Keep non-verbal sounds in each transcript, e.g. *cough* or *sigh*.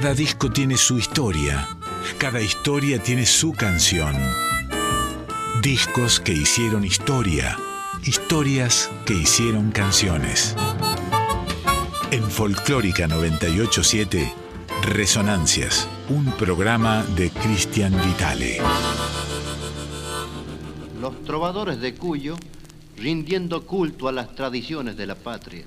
Cada disco tiene su historia, cada historia tiene su canción. Discos que hicieron historia, historias que hicieron canciones. En Folclórica 987, Resonancias, un programa de Cristian Vitale. Los trovadores de Cuyo rindiendo culto a las tradiciones de la patria.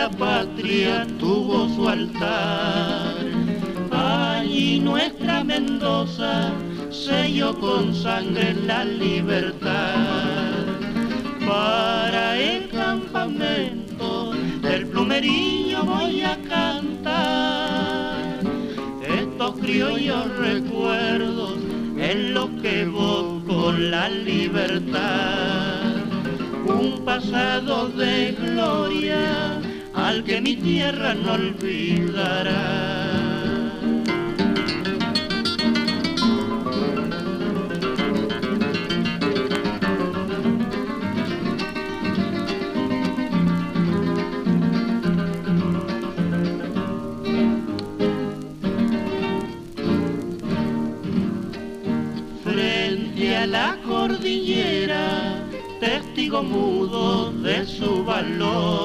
la patria tuvo su altar nuestra Mendoza selló con sangre la libertad. Para el campamento del plumerillo voy a cantar estos criollos recuerdos en lo que con la libertad. Un pasado de gloria al que mi tierra no olvidará. testigo mudo de su valor.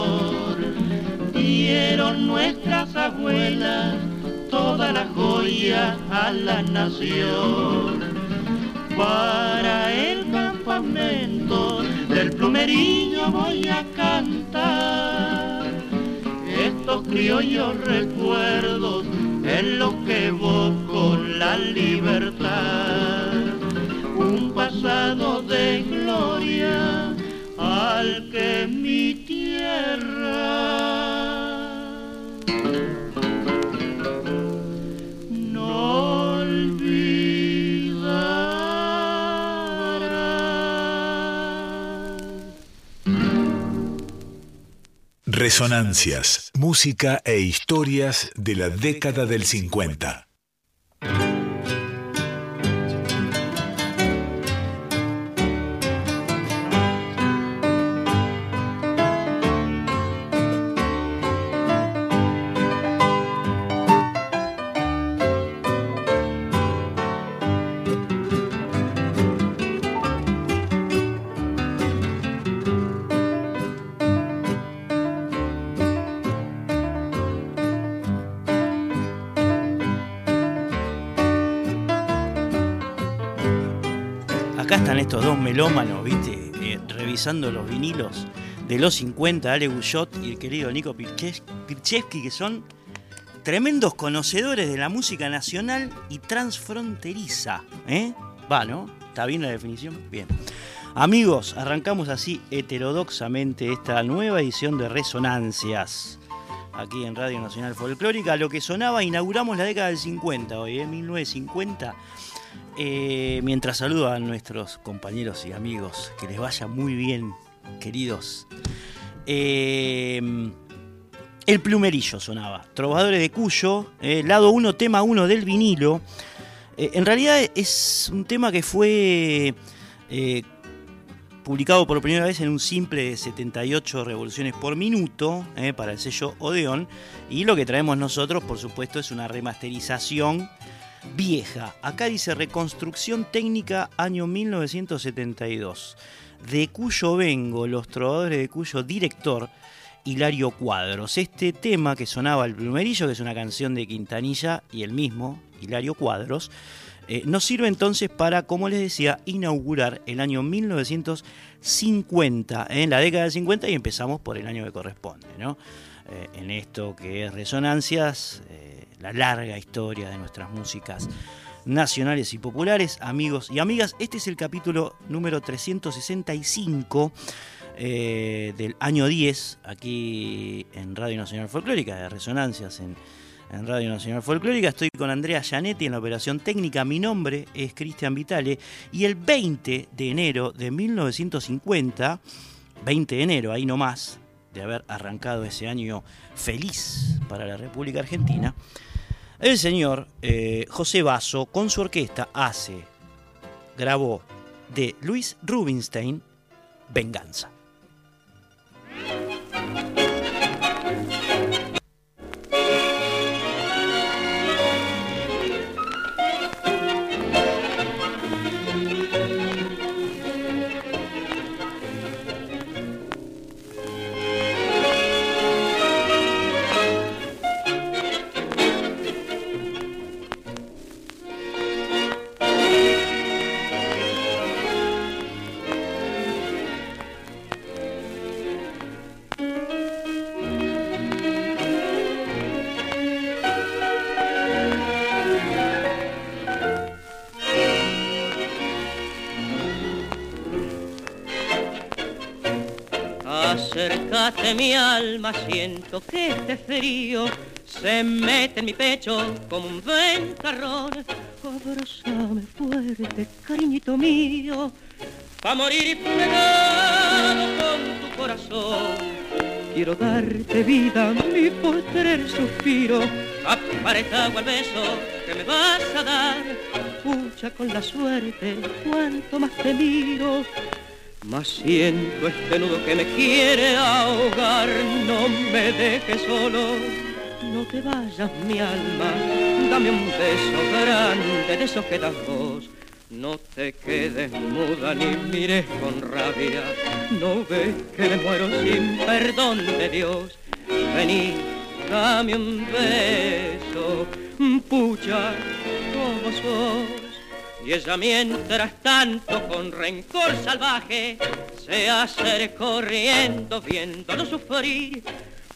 Dieron nuestras abuelas toda la joya a la nación. Para el campamento del plumerillo voy a cantar estos criollos recuerdos en lo que evoco la libertad pasado de gloria al Resonancias, música e historias de la década del 50. Melómanos, ¿viste? Eh, revisando los vinilos de los 50, Ale Guyot y el querido Nico Pirchevsky, que son tremendos conocedores de la música nacional y transfronteriza. ¿Eh? Va, ¿no? ¿Está bien la definición? Bien. Amigos, arrancamos así heterodoxamente esta nueva edición de Resonancias. Aquí en Radio Nacional Folclórica, lo que sonaba, inauguramos la década del 50, hoy, ¿eh? 1950 eh, mientras saludo a nuestros compañeros y amigos, que les vaya muy bien, queridos. Eh, el plumerillo sonaba. Trovadores de Cuyo, eh, lado 1, tema 1 del vinilo. en realidad es un tema que fue publicado por primera vez en un simple de 78 revoluciones por minuto para el sello Odeon. Y lo que traemos nosotros, por supuesto, es una remasterización vieja. Acá dice reconstrucción técnica año 1972, de cuyo vengo, los trovadores de cuyo director, Hilario Cuadros. Este tema que sonaba el plumerillo, que es una canción de Quintanilla y el mismo, Hilario Cuadros, eh, nos sirve entonces para, como les decía, inaugurar el año 1950, en la década del 50 y empezamos por el año que corresponde, ¿no? Eh, en esto que es Resonancias, eh, la larga historia de nuestras músicas nacionales y populares, amigos y amigas. Este es el capítulo número 365 del año 10, aquí en Radio Nacional Folclórica, de Resonancias en en Radio Nacional Folclórica. Estoy con Andrea Gianetti en la operación técnica. Mi nombre es Cristian Vitale y el 20 de enero de 1950, 20 de enero, ahí nomás, de haber arrancado ese año feliz para la República Argentina, el señor eh, José Basso con su orquesta hace, grabó de Luis Rubinstein, Venganza. Siento que este frío se mete en mi pecho como un ventarrón. Abrázame fuerte, cariñito mío, pa' morir pegado con tu corazón. Quiero darte vida, mi postrer suspiro, aparetado al beso que me vas a dar. Pucha con la suerte, cuanto más te miro, mas siento este nudo que me quiere ahogar, no me dejes solo, no te vayas mi alma, dame un beso grande de esos que das vos. No te quedes muda ni mires con rabia, no ves que me muero sin perdón de Dios. Vení, dame un beso, pucha, como sos y ella mientras tanto con rencor salvaje se hace corriendo viéndolo sufrir.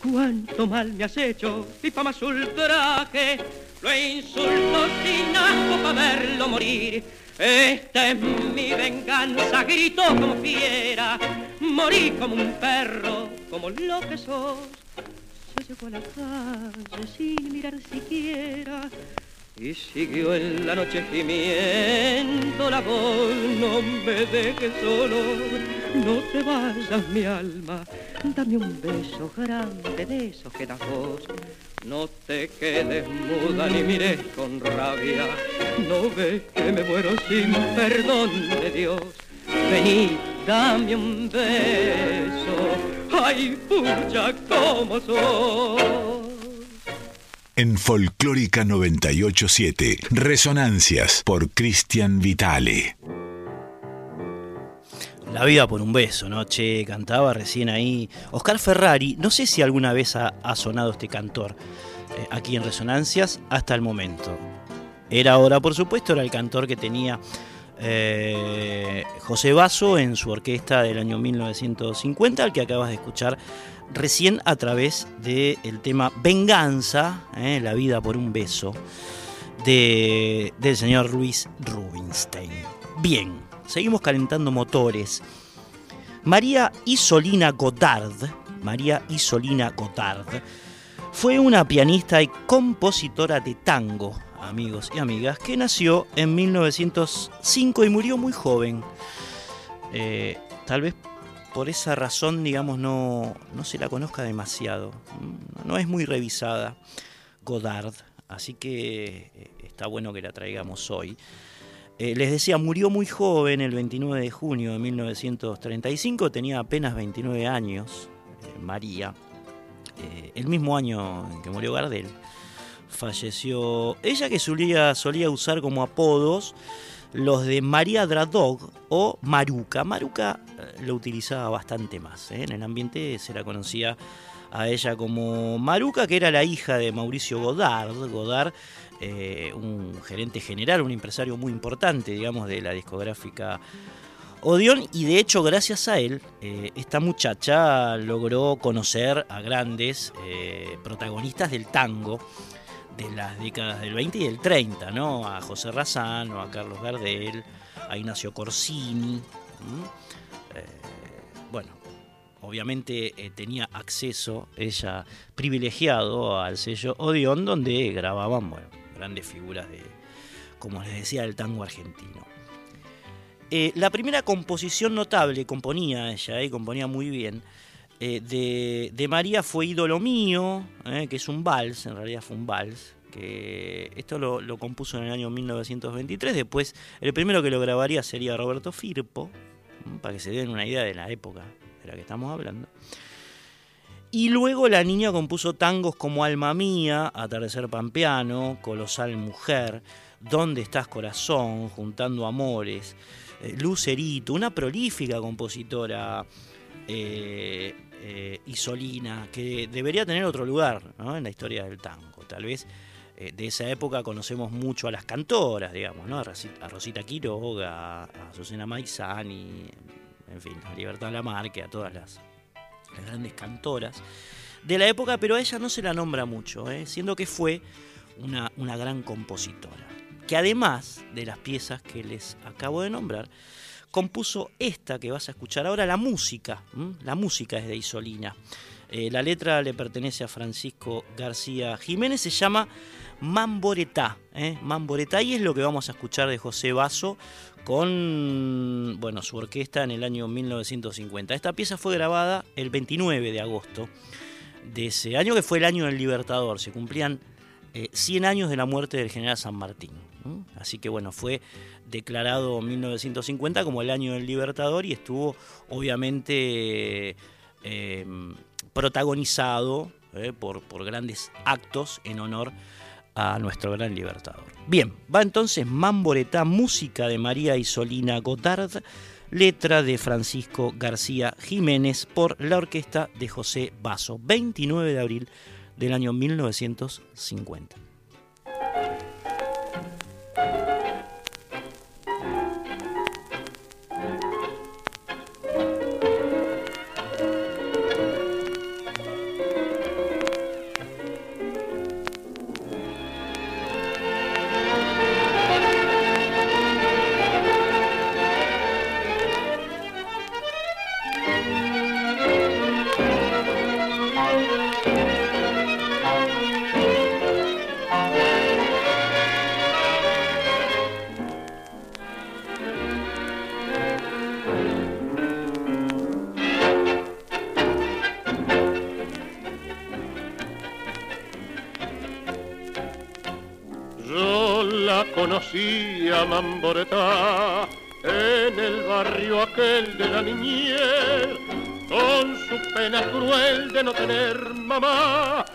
Cuánto mal me has hecho, más ultraje, lo insulto sin asco para verlo morir. Esta es mi venganza, grito como fiera, morí como un perro, como lo que sos. Se llegó a la calle sin mirar siquiera y siguió en la noche gimiendo la voz, no me dejes solo, no te vayas mi alma, dame un beso grande de esos que das vos. No te quedes muda ni mires con rabia, no ves que me muero sin perdón de Dios. Vení, dame un beso, ay pucha como sos en Folclórica 987. Resonancias por Cristian Vitale. La vida por un beso, ¿no? Che, cantaba recién ahí. Oscar Ferrari, no sé si alguna vez ha, sonado este cantor eh, aquí en Resonancias hasta el momento. Era ahora, por supuesto, era el cantor que tenía eh, José Basso en su orquesta del año 1950, al que acabas de escuchar recién a través del tema Venganza, eh, la vida por un beso, de, del señor Luis Rubinstein. Bien, seguimos calentando motores. María Isolina Godard, María Isolina Godard, fue una pianista y compositora de tango, amigos y amigas, que nació en 1905 y murió muy joven. Eh, tal vez por esa razón, digamos, no, no se la conozca demasiado. No es muy revisada Godard, así que eh, está bueno que la traigamos hoy. Eh, les decía, murió muy joven el 29 de junio de 1935, tenía apenas 29 años, eh, María, el mismo año en que murió Gardel. Falleció ella que solía, solía usar como apodos los de María Dradog o Maruca. Maruca lo utilizaba bastante más. En el ambiente se la conocía a ella como Maruca, que era la hija de Mauricio Godard. Godard, eh, un gerente general, un empresario muy importante, digamos, de la discográfica Odeon, y de hecho, gracias a él, eh, esta muchacha logró conocer a grandes eh, protagonistas del tango de las décadas del 20 y del 30, ¿no? A José Razano, a Carlos Gardel, a Ignacio Corsini. bueno, obviamente eh, tenía acceso ella privilegiado al sello Odeón donde grababan grandes figuras de, como les decía, del tango argentino. Eh, la primera composición notable, componía ella, y eh, componía muy bien, de, María fue Ídolo Mío, que es un vals, en realidad fue un vals, que esto lo, compuso en el año 1923, después el primero que lo grabaría sería Roberto Firpo, para que se den una idea de la época de la que estamos hablando. Y luego la niña compuso tangos como Alma Mía, Atardecer Pampeano, Colosal Mujer, ¿Dónde estás corazón? Juntando Amores, eh, Lucerito, una prolífica compositora eh, eh, isolina que debería tener otro lugar en la historia del tango. Tal vez de esa época conocemos mucho a las cantoras, digamos, ¿no? a Rosita Quiroga, a Susana Maizani, en fin, a Libertad Lamarque, a todas las, grandes cantoras de la época, pero a ella no se la nombra mucho, ¿eh? siendo que fue una, gran compositora, que además de las piezas que les acabo de nombrar, compuso esta que vas a escuchar ahora, la música, la música es de Isolina. Eh, la letra le pertenece a Francisco García Jiménez, se llama Mamboretá, ¿eh? Mamboretá y es lo que vamos a escuchar de José Basso con bueno, su orquesta en el año 1950. Esta pieza fue grabada el 29 de agosto de ese año, que fue el año del Libertador. Se cumplían 100 eh, años de la muerte del general San Martín. Así que bueno, fue declarado 1950 como el año del Libertador y estuvo obviamente em, protagonizado eh, por, por grandes actos en honor a nuestro gran libertador. Bien, va entonces Mamboretá, música de María Isolina Gotard, letra de Francisco García Jiménez por la orquesta de José Basso, 29 de abril del año 1950. Mamboretá en el barrio aquel de la niñez, con su pena cruel de no tener mamá,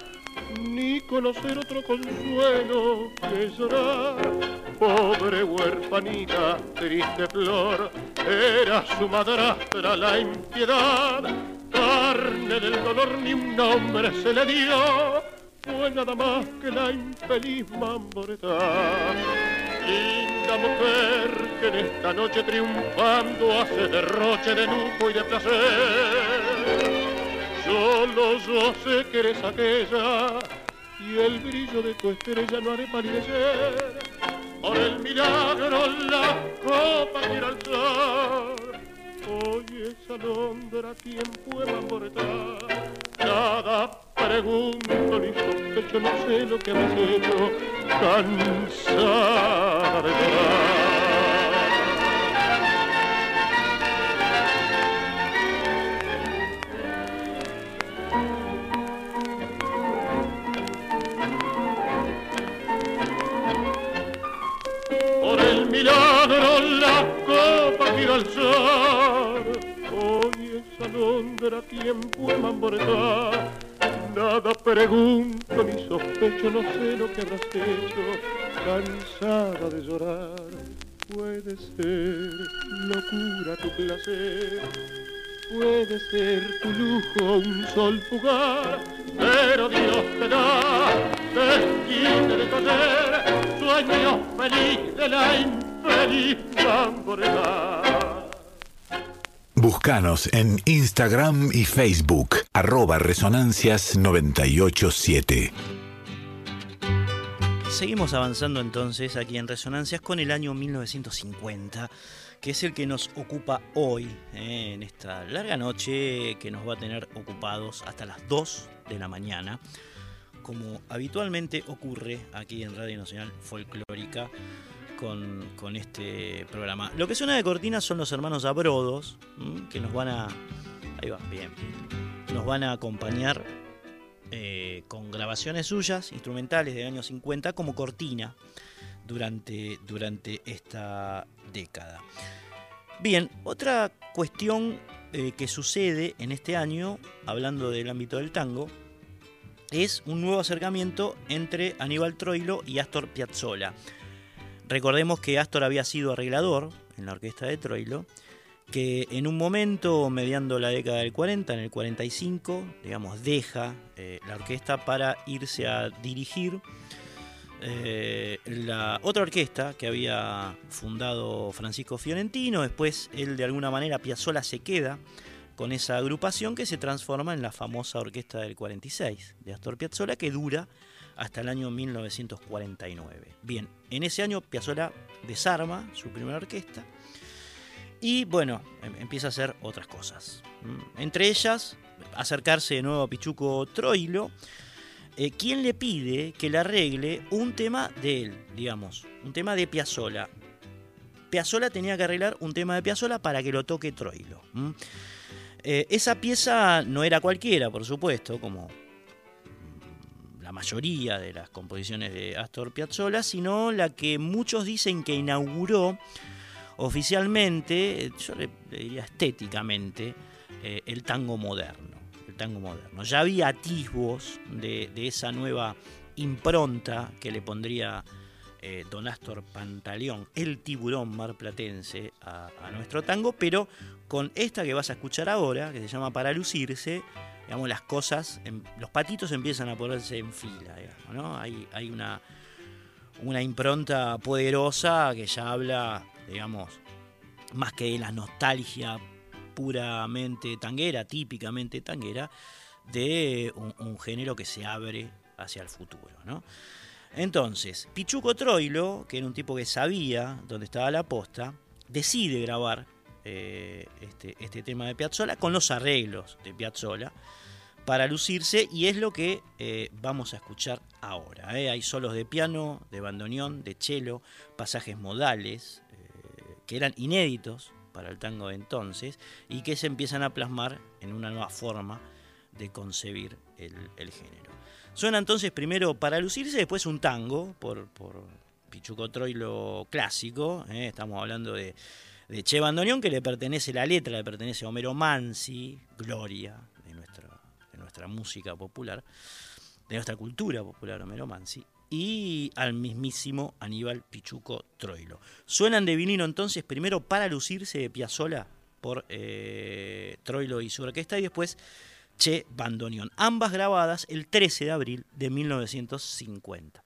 ni conocer otro consuelo que llorar. Pobre huerfanita, triste flor, era su madrastra la impiedad, carne del dolor ni un nombre se le dio, fue nada más que la infeliz Mamboretá linda mujer que en esta noche triunfando hace derroche de lujo y de placer. Solo yo sé que eres aquella y el brillo de tu estrella no haré palidecer. Por el milagro la copa quiere alzar. Hoy esa alondra quien pueda abortar. Nada pregunto ni sospecho, no sé lo que me hecho cansada de el milagro la copa quiero alzar. Hoy es alondra tiempo de mamboretar. Nada pregunto ni sospecho, no sé lo que habrás hecho, cansada de llorar. Puede ser locura tu placer, puede ser tu lujo un sol fugaz, pero Dios te da desquite de correr, sueño feliz de la infeliz mamboretar. Búscanos en Instagram y Facebook, arroba resonancias987. Seguimos avanzando entonces aquí en Resonancias con el año 1950, que es el que nos ocupa hoy, eh, en esta larga noche que nos va a tener ocupados hasta las 2 de la mañana, como habitualmente ocurre aquí en Radio Nacional Folclórica con, este programa. Lo que suena de cortina son los hermanos Abrodos, ¿m? que nos van a... Ahí va, bien. Nos van a acompañar eh, con grabaciones suyas, instrumentales de años 50, como cortina durante, durante esta década. Bien, otra cuestión eh, que sucede en este año, hablando del ámbito del tango, es un nuevo acercamiento entre Aníbal Troilo y Astor Piazzolla. Recordemos que Astor había sido arreglador en la orquesta de Troilo, que en un momento, mediando la década del 40, en el 45, digamos, deja eh, la orquesta para irse a dirigir eh, la otra orquesta que había fundado Francisco Fiorentino. Después él, de alguna manera, Piazzolla se queda con esa agrupación que se transforma en la famosa orquesta del 46 de Astor Piazzolla, que dura hasta el año 1949. Bien, en ese año Piazzolla desarma su primera orquesta y bueno, em- empieza a hacer otras cosas. Mm, Entre ellas, acercarse de nuevo a Pichuco Troilo, eh, quien le pide que le arregle un tema de él, digamos, un tema de Piazzolla. Piazzolla tenía que arreglar un tema de Piazzolla para que lo toque Troilo. ¿m? Eh, esa pieza no era cualquiera, por supuesto, como mm, mayoría de las composiciones de Astor Piazzolla, sino la que muchos dicen que inauguró oficialmente, eh, yo le, diría estéticamente, eh, el tango moderno. El tango moderno. Ya había atisbos de, esa nueva impronta que le pondría eh, Don Astor Pantaleón, el tiburón marplatense, a nuestro tango, pero con esta que vas a escuchar ahora, que se llama Para Lucirse, digamos, las cosas, em- los patitos empiezan a ponerse en fila. Hay, una, una impronta poderosa que ya habla, digamos, más que de la nostalgia puramente tanguera, típicamente tanguera, de un, género que se abre hacia el futuro. Entonces, Pichuco Troilo, que era un tipo que sabía dónde estaba la posta, decide grabar eh, este, este tema de Piazzolla con los arreglos de Piazzolla para lucirse y es lo que eh, vamos a escuchar ahora. ¿eh? Hay solos de piano, de bandoneón, de cello, pasajes modales que eran inéditos para el tango de entonces y que se empiezan a plasmar en una nueva forma de concebir el, género. Suena entonces primero para lucirse, después un tango por, por Pichuco Troilo clásico. Estamos hablando de, de Che Bandoneón, que le pertenece la letra, le pertenece a Homero Mansi, gloria de nuestra, de nuestra música popular, de nuestra cultura popular, Homero Mansi, y al mismísimo Aníbal Pichuco Troilo. Suenan de vinilo entonces primero para lucirse de Piazzola por eh, Troilo y su orquesta, y después Che Bandoneón. Ambas grabadas el 13 de abril de 1950.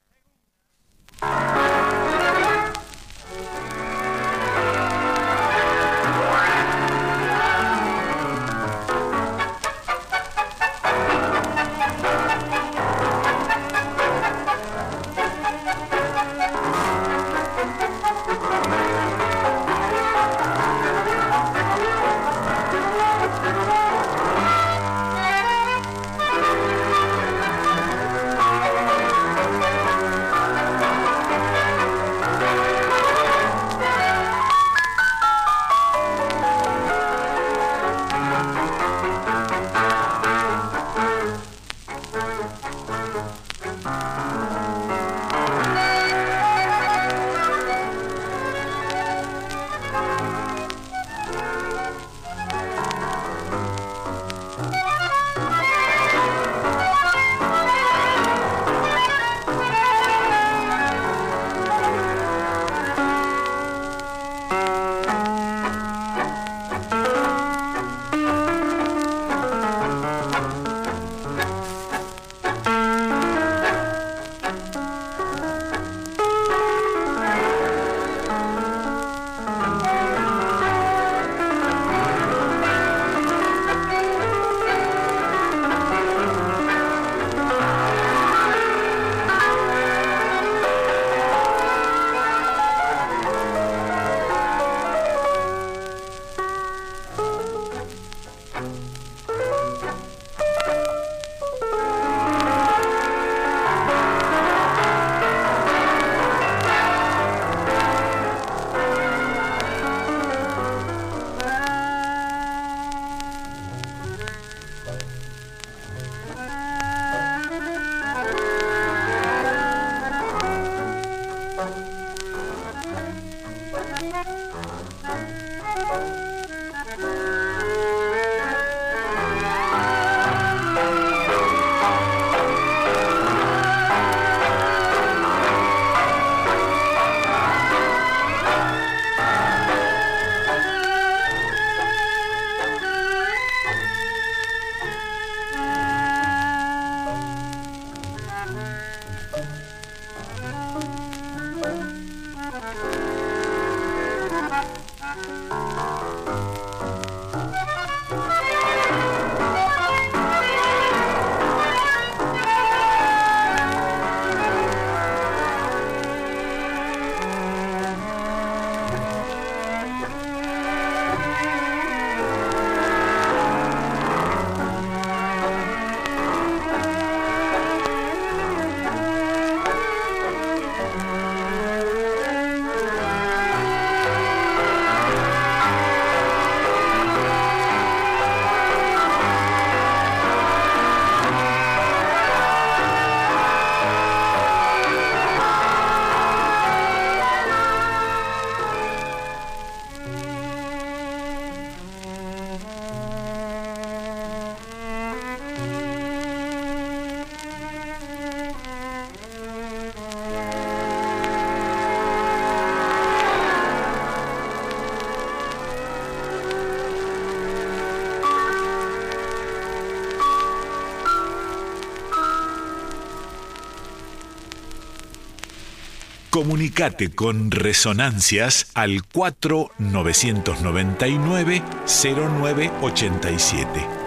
Comunicate con Resonancias al 4999 0987.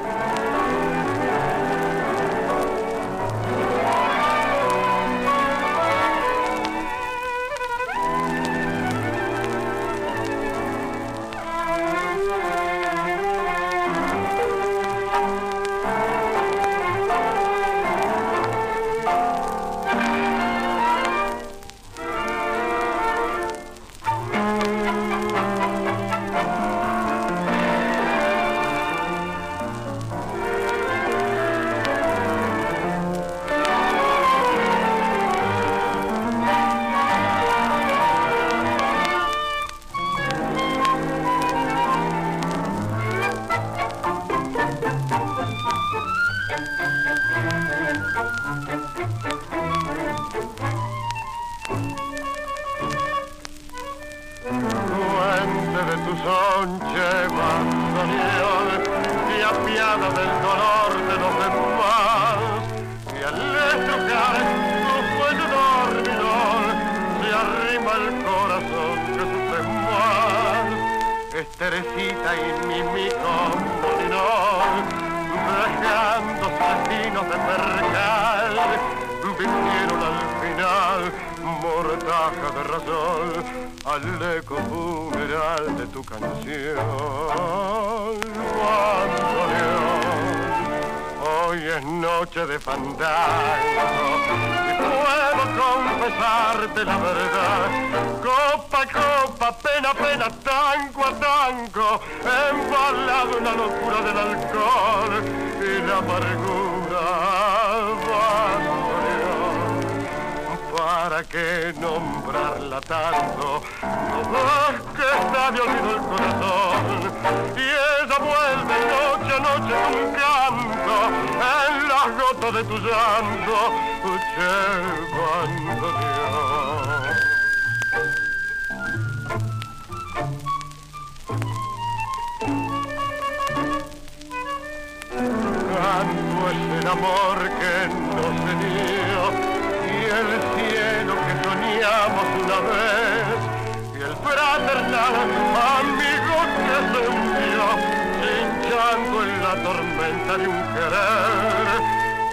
la tormenta de un querer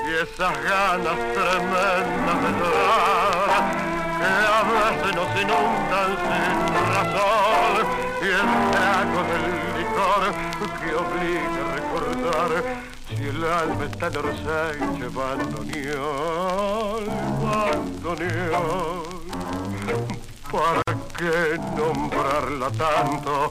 y esas ganas tremendas de llorar que a veces nos inundan sin razón y el trago del licor que obliga a recordar si el alma está en Orsay bandoneón, bandoneón ¿Para qué nombrarla tanto?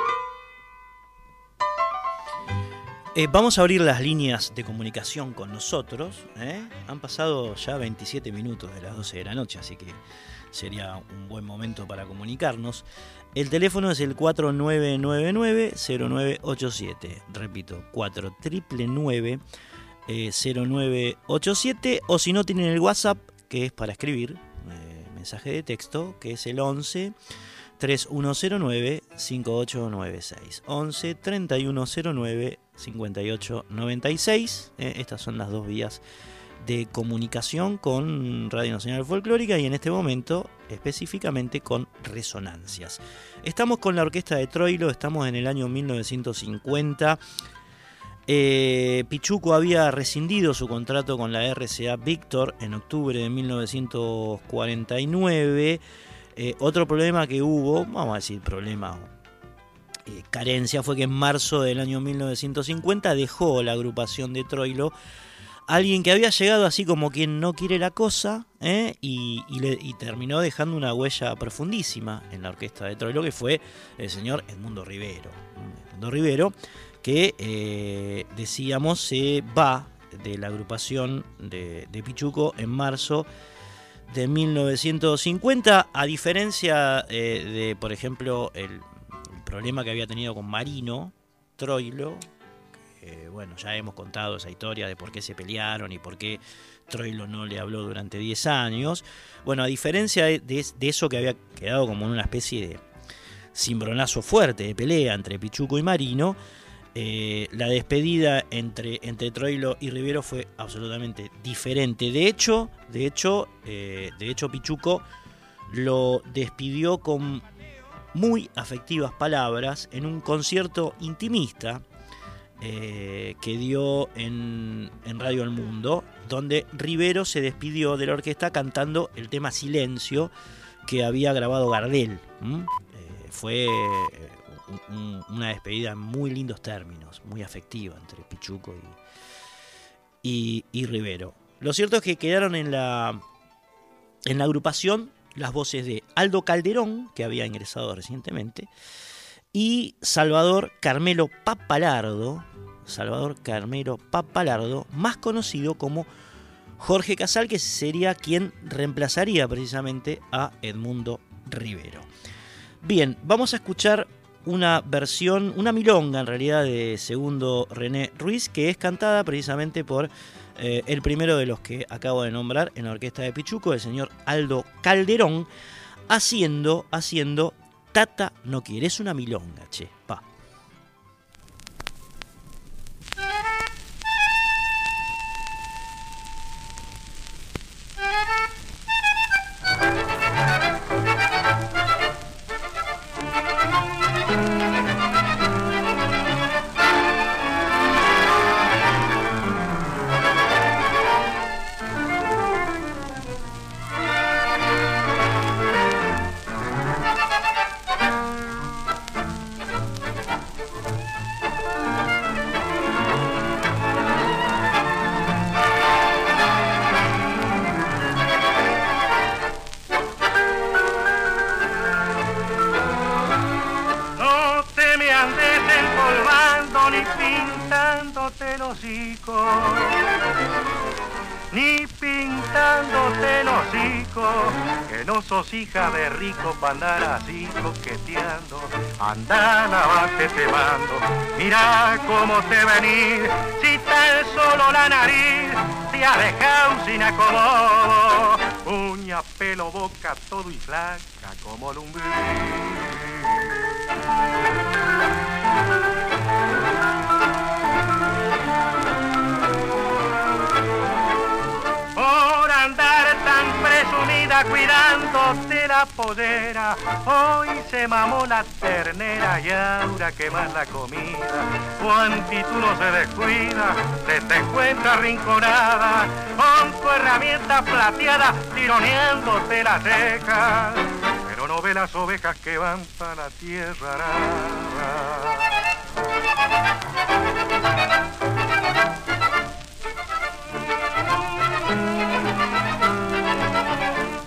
Eh, vamos a abrir las líneas de comunicación con nosotros. ¿eh? Han pasado ya 27 minutos de las 12 de la noche, así que sería un buen momento para comunicarnos. El teléfono es el 4999-0987. Repito, 4999-0987. Eh, o si no tienen el WhatsApp, que es para escribir, mensaje de texto, que es el 11 3109 5896. 11 3109 5896. estas son las dos vías de comunicación con Radio Nacional Folclórica y en este momento específicamente con Resonancias. Estamos con la orquesta de Troilo, estamos en el año 1950 eh, Pichuco había rescindido su contrato con la RCA Victor en octubre de 1949. Eh, otro problema que hubo, vamos a decir problema, eh, carencia, fue que en marzo del año 1950 dejó la agrupación de Troilo alguien que había llegado así como quien no quiere la cosa y, y, terminó dejando una huella profundísima en la orquesta de Troilo, que fue el señor Edmundo Rivero. Edmundo Rivero, que eh, decíamos se va de la agrupación de, Pichuco en marzo de 1950, a diferencia eh, de, por ejemplo, el problema que había tenido con Marino, Troilo, que, bueno, ya hemos contado esa historia de por qué se pelearon y por qué Troilo no le habló durante 10 años. Bueno, a diferencia de eso que había quedado como en una especie de cimbronazo fuerte de pelea entre Pichuco y Marino, eh, la despedida entre, entre Troilo y Rivero fue absolutamente diferente. De hecho, de hecho, eh, de hecho Pichuco lo despidió con muy afectivas palabras en un concierto intimista eh, que dio en, en Radio El Mundo, donde Rivero se despidió de la orquesta cantando el tema Silencio que había grabado Gardel. Eh, fue eh, un- un- una despedida en muy lindos términos, muy afectiva entre Pichuco y, y, y Rivero. Lo cierto es que quedaron en la, en la agrupación las voces de Aldo Calderón, que había ingresado recientemente, y Salvador Carmelo Papalardo, Salvador Carmelo Papalardo, más conocido como Jorge Casal, que sería quien reemplazaría precisamente a Edmundo Rivero. Bien, vamos a escuchar una versión, una milonga en realidad de segundo René Ruiz, que es cantada precisamente por eh, el primero de los que acabo de nombrar en la orquesta de Pichuco, el señor Aldo Calderón, haciendo, haciendo Tata no quiere, es una milonga, che, pa. Por andar tan presumida cuidándote la pollera. Hoy se mamó la ternera y ahora que más la comida. Juan tú no se descuida, se te encuentra rinconada con tu herramienta plateada tironeándote la ceja. Ve las ovejas que van para la tierra.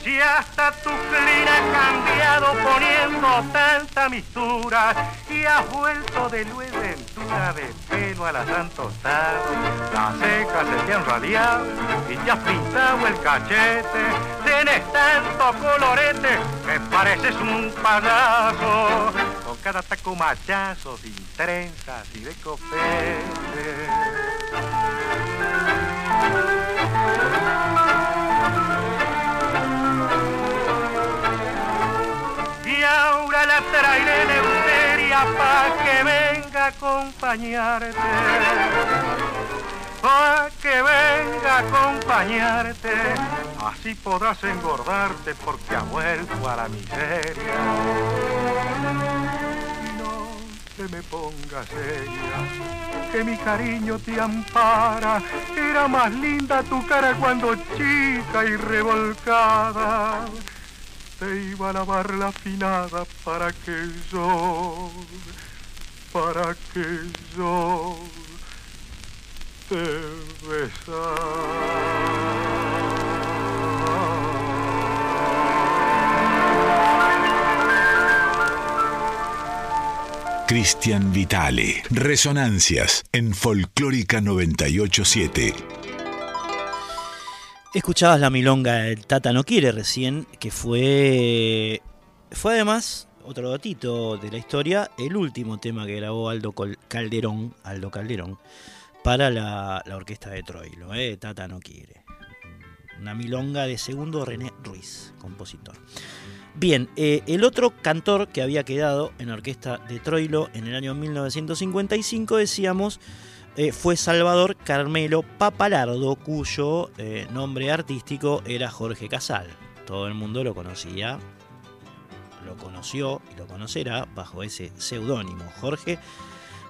Si hasta tu clima ha cambiado poniendo tanta mistura y has vuelto de nueva de pelo a la tan tostado, las cejas se han radiado y te has pintado el cachete, tienes tanto colorete que pareces un payaso, con cada taco machazo sin trenzas y de copete. Y ahora la traeré de euteria pa' que venga a acompañarte. Pa' que venga a acompañarte. Así podrás engordarte porque ha vuelto a la miseria. No te me pongas seria, que mi cariño te ampara. Era más linda tu cara cuando chica y revolcada te iba a lavar la finada para que yo, para que yo te Cristian Vitale. Resonancias en Folclórica 987. Escuchabas la milonga El Tata no quiere recién, que fue fue además otro datito de la historia, el último tema que grabó Aldo Calderón, Aldo Calderón, para la, orquesta de Troilo, ¿eh? Tata no quiere. Una milonga de segundo René Ruiz, compositor. Bien, eh, el otro cantor que había quedado en la orquesta de Troilo en el año 1955, decíamos, eh, fue Salvador Carmelo Papalardo, cuyo eh, nombre artístico era Jorge Casal. Todo el mundo lo conocía lo conoció y lo conocerá bajo ese seudónimo, Jorge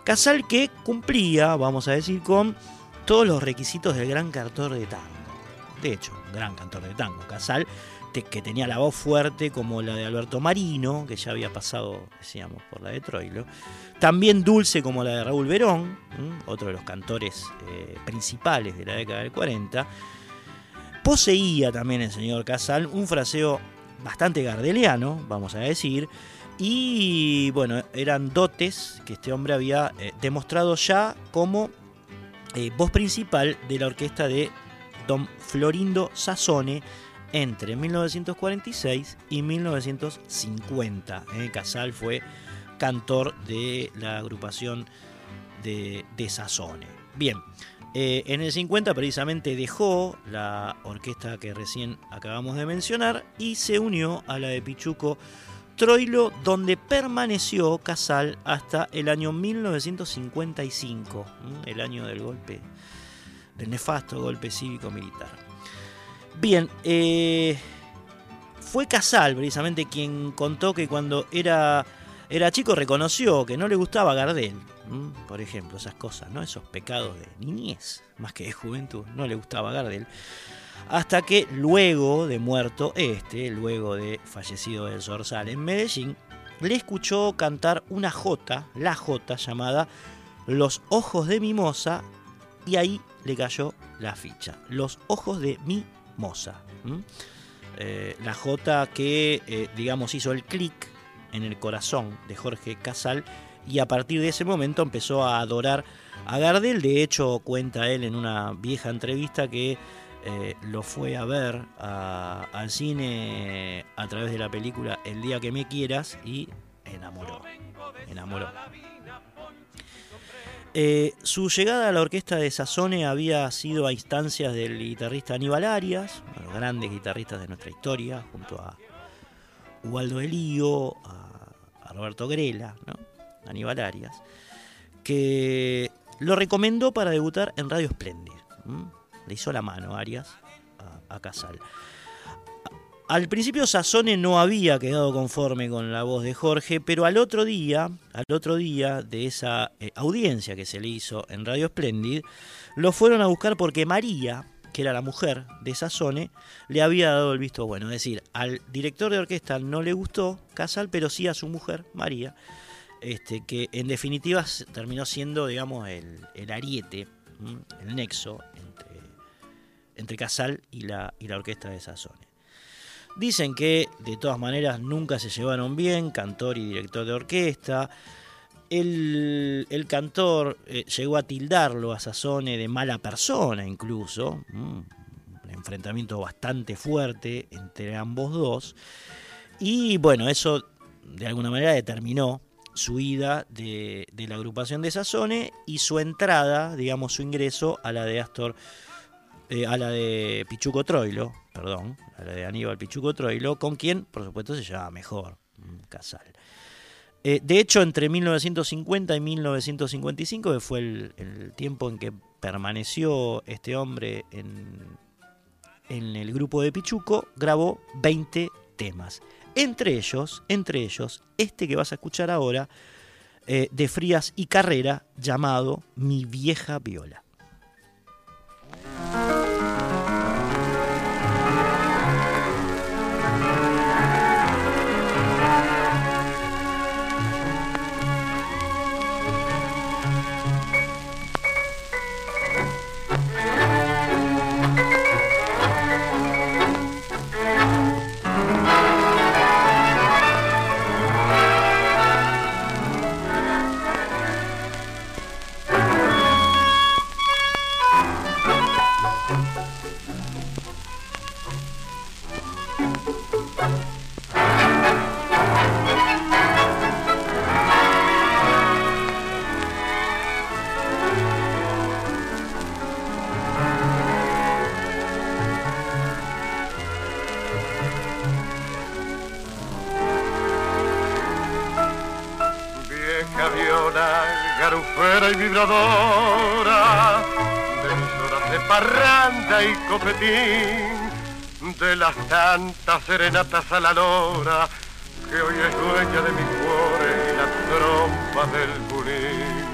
Casal, que cumplía, vamos a decir, con todos los requisitos del gran cantor de tango. De hecho, gran cantor de tango, Casal, que tenía la voz fuerte como la de Alberto Marino, que ya había pasado, decíamos, por la de Troilo. También dulce como la de Raúl Verón, otro de los cantores eh, principales de la década del 40. Poseía también el señor Casal un fraseo bastante gardeliano, vamos a decir, y bueno, eran dotes que este hombre había eh, demostrado ya como eh, voz principal de la orquesta de don Florindo Sassone entre 1946 y 1950. Eh, Casal fue cantor de la agrupación de, de Sassone. Bien, eh, en el 50 precisamente dejó la orquesta que recién acabamos de mencionar y se unió a la de Pichuco Troilo, donde permaneció Casal hasta el año 1955, el año del golpe, del nefasto golpe cívico-militar. Bien, eh, fue Casal precisamente quien contó que cuando era, era chico reconoció que no le gustaba Gardel, por ejemplo, esas cosas, ¿no? Esos pecados de niñez, más que de juventud, no le gustaba Gardel. Hasta que luego de muerto este, luego de fallecido el Zorzal en Medellín, le escuchó cantar una jota, la jota llamada Los ojos de Mimosa, y ahí le cayó la ficha. Los ojos de Mimosa. Eh, la jota que, eh, digamos, hizo el clic en el corazón de Jorge Casal y a partir de ese momento empezó a adorar a Gardel. De hecho, cuenta él en una vieja entrevista que eh, lo fue a ver al cine a través de la película El día que me quieras y enamoró. Enamoró. Eh, su llegada a la orquesta de Sazone había sido a instancias del guitarrista Aníbal Arias, uno de los grandes guitarristas de nuestra historia, junto a Ubaldo Elío, a, Roberto Grela, ¿no? Aníbal Arias, que lo recomendó para debutar en Radio Splendid. Le hizo la mano Arias a, Casal. Al principio Sazone no había quedado conforme con la voz de Jorge, pero al otro día, al otro día de esa eh, audiencia que se le hizo en Radio Splendid, lo fueron a buscar porque María, que era la mujer de Sazone, le había dado el visto bueno. Es decir, al director de orquesta no le gustó Casal, pero sí a su mujer, María, este, que en definitiva terminó siendo, digamos, el, ariete, el nexo entre, Casal y la, y la orquesta de Sazone. Dicen que de todas maneras nunca se llevaron bien, cantor y director de orquesta. El, cantor eh, llegó a tildarlo a Sazone de mala persona incluso, un enfrentamiento bastante fuerte entre ambos dos. Y bueno, eso de alguna manera determinó su ida de, la agrupación de Sazone y su entrada, digamos, su ingreso a la de Astor, eh, a la de Pichuco Troilo, perdón, a la de Aníbal Pichuco Troilo, con quien, por supuesto, se llevaba mejor, mm, Casal. Eh, de hecho, entre 1950 y 1955, que fue el, tiempo en que permaneció este hombre en, en el grupo de Pichuco, grabó 20 temas. Entre ellos, entre ellos, este que vas a escuchar ahora, eh, de Frías y Carrera, llamado Mi vieja viola. Garufera y vibradora, de mis horas de parranda y copetín, de las tantas serenatas a la lora, que hoy es dueña de mi cuore y la trompa del bulín.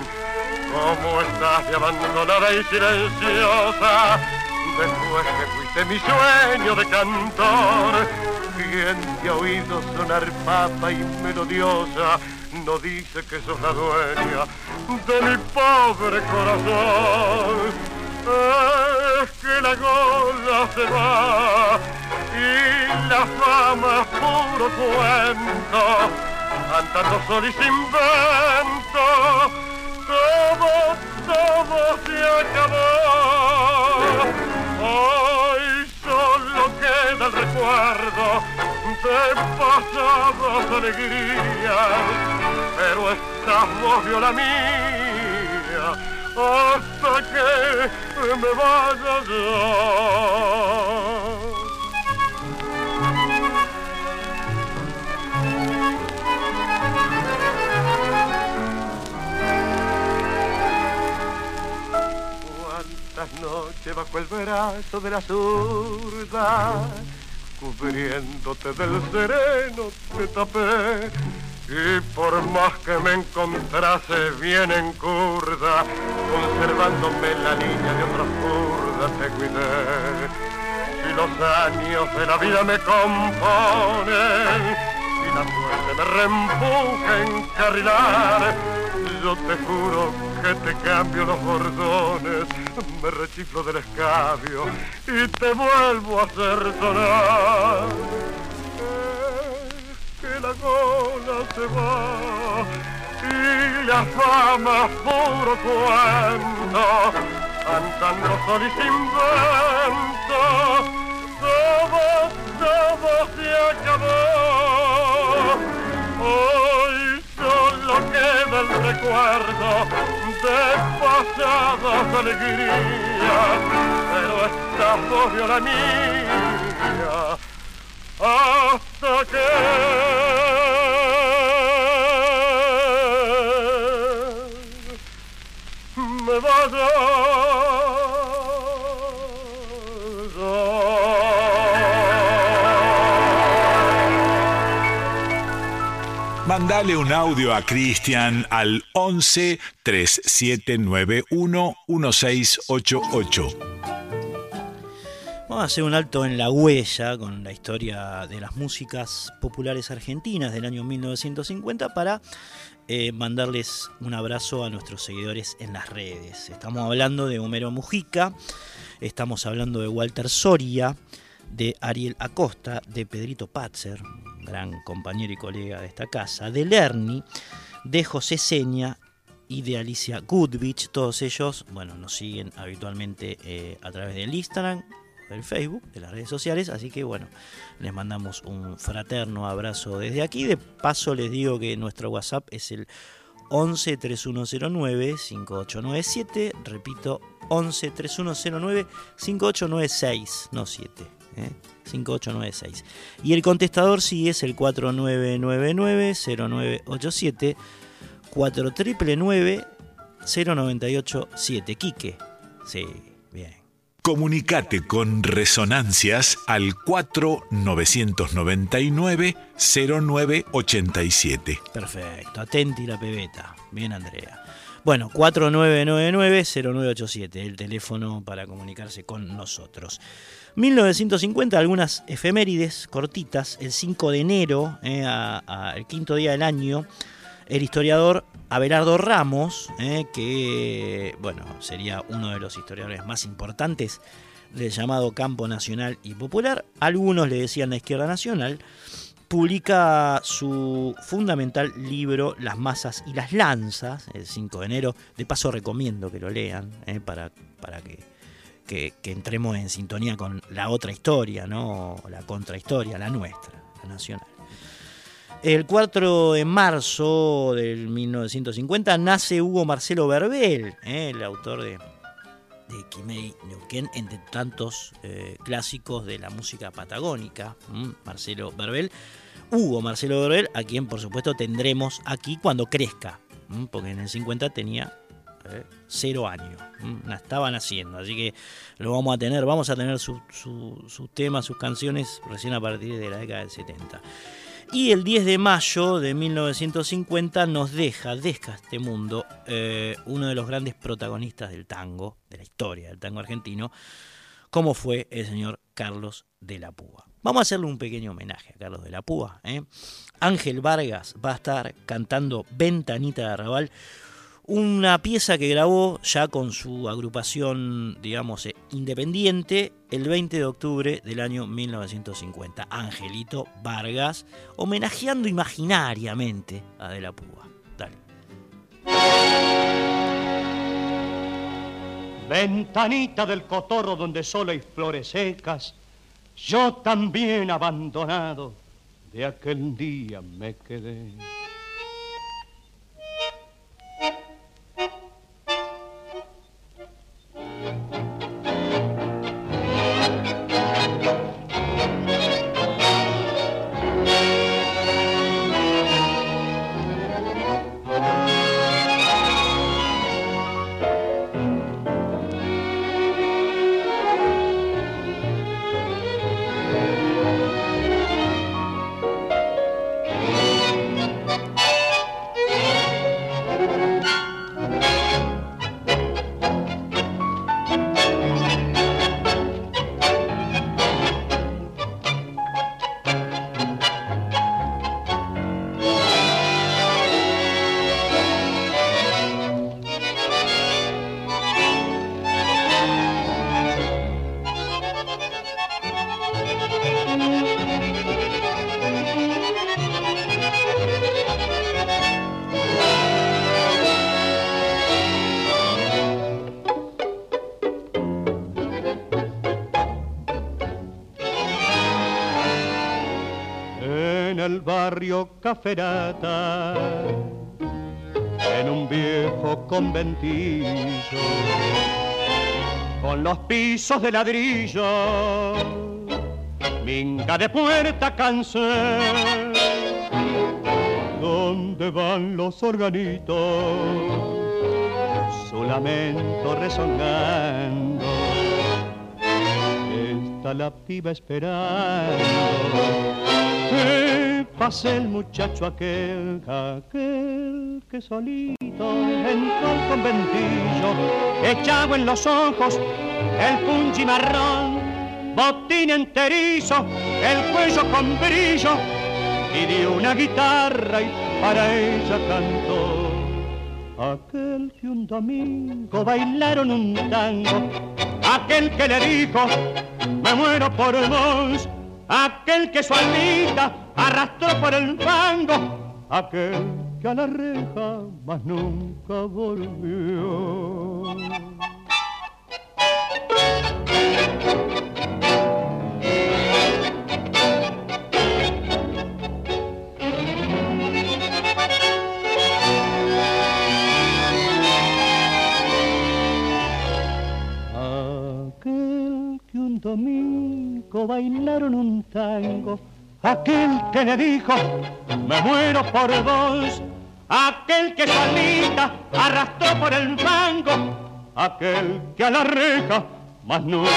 ¿Cómo estás de abandonada y silenciosa? Después que fuiste mi sueño de cantor, ¿quién te ha oído sonar papa y melodiosa? No dice que sos la dueña de mi pobre corazón. Es que la gola se va y la fama puro cuento, cantando sol y sin vento, todo, todo se acabó. Solo queda recuerdo de pasadas alegrías, pero esta voz vio la mía hasta que me vaya yo. Cuántas noches bajo el brazo de la zurda, cubriéndote del sereno te tapé y por más que me encontrase bien en curda, conservándome la línea de otras curdas te cuidé. Si los años de la vida me componen y la suerte me reempuja en carrilar, yo te juro que te cambio los bordones, me rechiflo del escabio y te vuelvo a hacer sonar que la cola se va y la fama puro cuento, cantando sol y sin vento, todo, todo se acabó. Hoy solo queda el recuerdo de pasadas alegrías, pero esta voz la mía hasta que me vaya Mandale un audio a Cristian al 11 3791 1688. Vamos a hacer un alto en la huella con la historia de las músicas populares argentinas del año 1950 para eh, mandarles un abrazo a nuestros seguidores en las redes. Estamos hablando de Homero Mujica, estamos hablando de Walter Soria, de Ariel Acosta, de Pedrito Patzer, gran compañero y colega de esta casa, de Lerny, de José Seña y de Alicia Goodrich. Todos ellos, bueno, nos siguen habitualmente eh, a través del Instagram, del Facebook, de las redes sociales, así que bueno, les mandamos un fraterno abrazo desde aquí. De paso les digo que nuestro WhatsApp es el 11 3109 5897, repito, 11 3109 5896, no 7. ¿Eh? 5896. Y el contestador sí es el 4999-0987 4999 0987 Quique. Sí, bien. Comunicate con Resonancias al 4999-0987. Perfecto, atenti la pebeta. Bien, Andrea. Bueno, 4999-0987, el teléfono para comunicarse con nosotros. 1950, algunas efemérides cortitas. El 5 de enero, eh, el quinto día del año, el historiador Abelardo Ramos, eh, que bueno, sería uno de los historiadores más importantes del llamado campo nacional y popular, algunos le decían la izquierda nacional, publica su fundamental libro Las masas y las lanzas, el 5 de enero. De paso recomiendo que lo lean, eh, para, para que, que- entremos en sintonía con la otra historia, ¿no? la contrahistoria, la nuestra, la nacional. El 4 de marzo del 1950 nace Hugo Marcelo Verbel, eh, el autor de, de Quimei Neuquén, entre tantos eh, clásicos de la música patagónica. Marcelo Verbel. Hugo Marcelo Verbel, a quien por supuesto tendremos aquí cuando crezca. porque en el 50 tenía eh, cero años, la estaban haciendo, así que lo vamos a tener, vamos a tener sus su, temas, sus canciones recién a partir de la década del 70. Y el 10 de mayo de 1950 nos deja, deja este mundo, eh, uno de los grandes protagonistas del tango, de la historia del tango argentino, como fue el señor Carlos de la Púa. Vamos a hacerle un pequeño homenaje a Carlos de la Púa. ¿eh? Ángel Vargas va a estar cantando Ventanita de Arrabal, una pieza que grabó ya con su agrupación, digamos, eh, independiente el 20 de octubre del año 1950. Angelito Vargas, homenajeando imaginariamente a De la Púa. Dale. Ventanita del cotorro donde solo hay flores secas, yo también abandonado de aquel día me quedé. Caferata en un viejo conventillo con los pisos de ladrillo, minga de puerta cansé, donde van los organitos, su lamento resonando, está la piba esperando pase el muchacho aquel, aquel que solito entró al conventillo, echado en los ojos el punchi marrón, botín enterizo, el cuello con brillo, y dio una guitarra y para ella cantó. Aquel que un domingo bailaron un tango, aquel que le dijo, me muero por vos, aquel que su almita arrastró por el fango, aquel que a la reja más nunca volvió. Aquel que un domingo bailaron un tango, aquel que le dijo, me muero por vos, aquel que salita arrastró por el fango, aquel que a la reja más nunca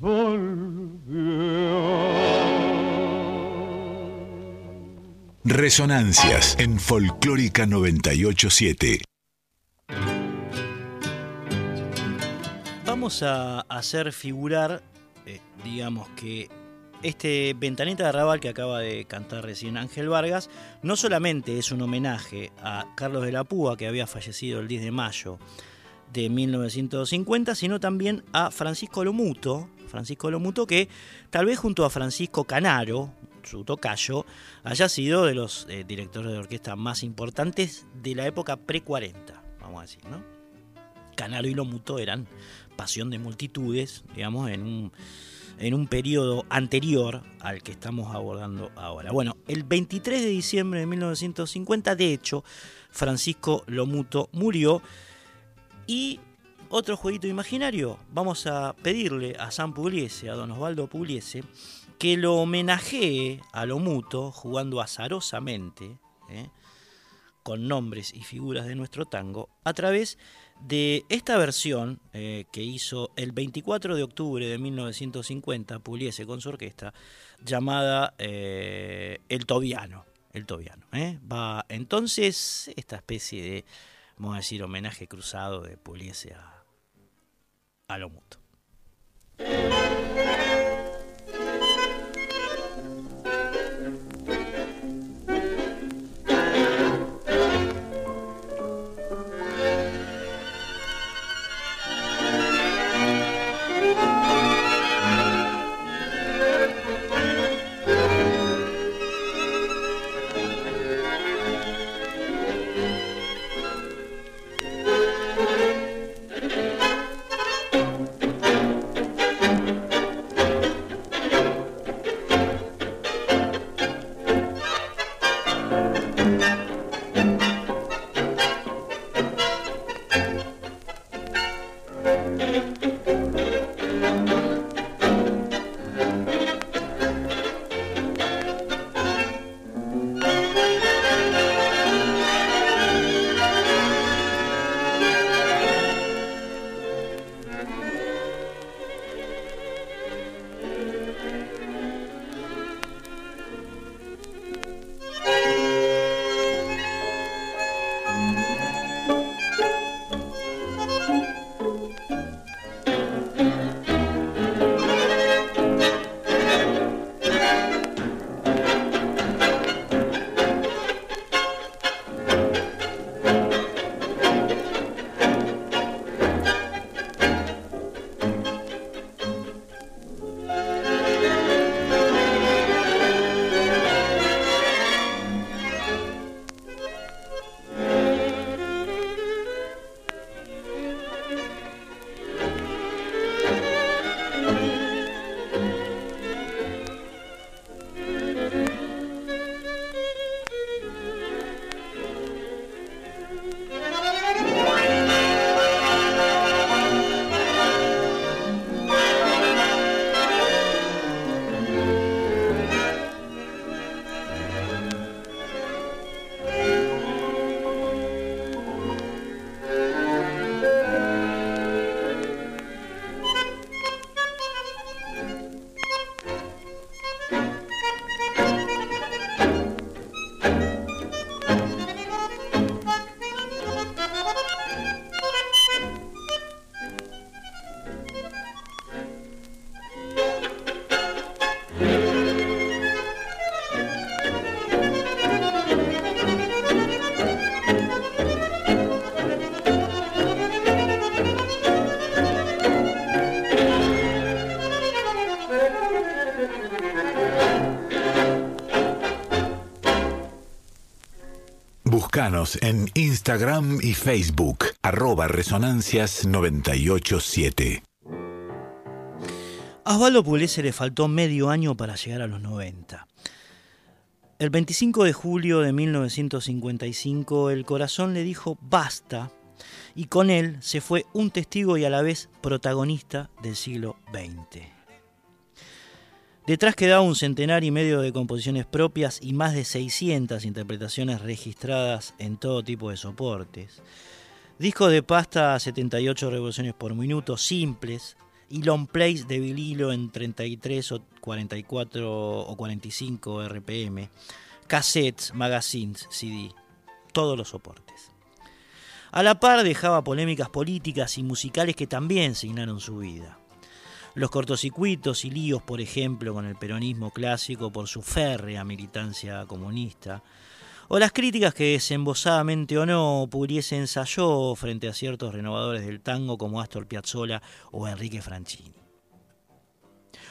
volvió. Resonancias en Folclórica 987. Vamos a hacer figurar, eh, digamos que este Ventanita de Raval que acaba de cantar recién Ángel Vargas, no solamente es un homenaje a Carlos de la Púa, que había fallecido el 10 de mayo de 1950, sino también a Francisco Lomuto, Francisco Lomuto que tal vez junto a Francisco Canaro, su tocayo, haya sido de los eh, directores de orquesta más importantes de la época pre-40, vamos a decir, ¿no? Canaro y Lomuto eran pasión de multitudes, digamos, en un, en un periodo anterior al que estamos abordando ahora. Bueno, el 23 de diciembre de 1950, de hecho, Francisco Lomuto murió y otro jueguito imaginario, vamos a pedirle a San Pugliese, a don Osvaldo Pugliese, que lo homenajee a lo mutuo jugando azarosamente ¿eh? con nombres y figuras de nuestro tango a través de esta versión eh, que hizo el 24 de octubre de 1950 Puliese con su orquesta llamada eh, El Tobiano. El Tobiano. Va entonces esta especie de, vamos a decir, homenaje cruzado de Puliese a, a lo mutuo. En Instagram y Facebook, arroba resonancias987. A Osvaldo Pugliese le faltó medio año para llegar a los 90. El 25 de julio de 1955 el corazón le dijo basta y con él se fue un testigo y a la vez protagonista del siglo XX. Detrás quedaba un centenar y medio de composiciones propias y más de 600 interpretaciones registradas en todo tipo de soportes. Disco de pasta a 78 revoluciones por minuto, simples, y long plays de vinilo en 33 o 44 o 45 RPM, cassettes, magazines, CD, todos los soportes. A la par dejaba polémicas políticas y musicales que también signaron su vida los cortocircuitos y líos, por ejemplo, con el peronismo clásico por su férrea militancia comunista, o las críticas que desembosadamente o no Pugliese ensayó frente a ciertos renovadores del tango como Astor Piazzolla o Enrique Franchini.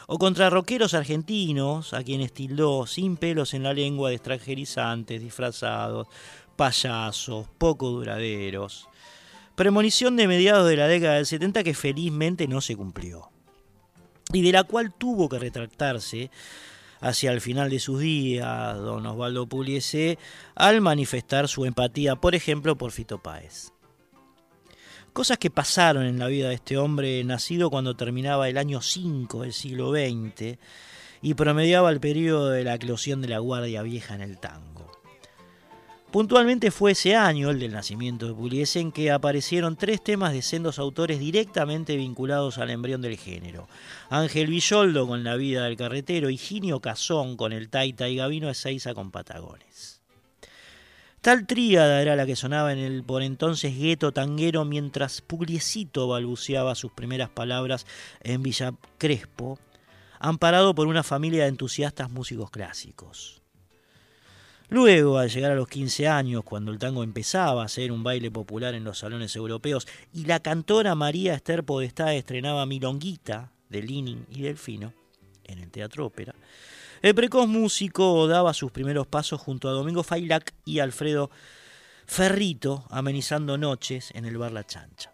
O contra rockeros argentinos, a quienes tildó sin pelos en la lengua de extranjerizantes, disfrazados, payasos, poco duraderos. Premonición de mediados de la década del 70 que felizmente no se cumplió y de la cual tuvo que retractarse hacia el final de sus días don Osvaldo Pugliese al manifestar su empatía, por ejemplo, por Fito Páez. Cosas que pasaron en la vida de este hombre nacido cuando terminaba el año 5 del siglo XX y promediaba el periodo de la eclosión de la Guardia Vieja en el tango. Puntualmente fue ese año, el del nacimiento de Pugliese, en que aparecieron tres temas de sendos autores directamente vinculados al embrión del género. Ángel Villoldo con La vida del carretero y Ginio Cazón con El Taita y Gavino Ezeiza con Patagones. Tal tríada era la que sonaba en el por entonces gueto tanguero mientras Pugliesito balbuceaba sus primeras palabras en Villa Crespo, amparado por una familia de entusiastas músicos clásicos. Luego, al llegar a los 15 años, cuando el tango empezaba a ser un baile popular en los salones europeos y la cantora María Esther Podestá estrenaba Milonguita de Linin y Delfino en el Teatro Ópera, el precoz músico daba sus primeros pasos junto a Domingo Failac y Alfredo Ferrito, amenizando noches en el bar La Chancha.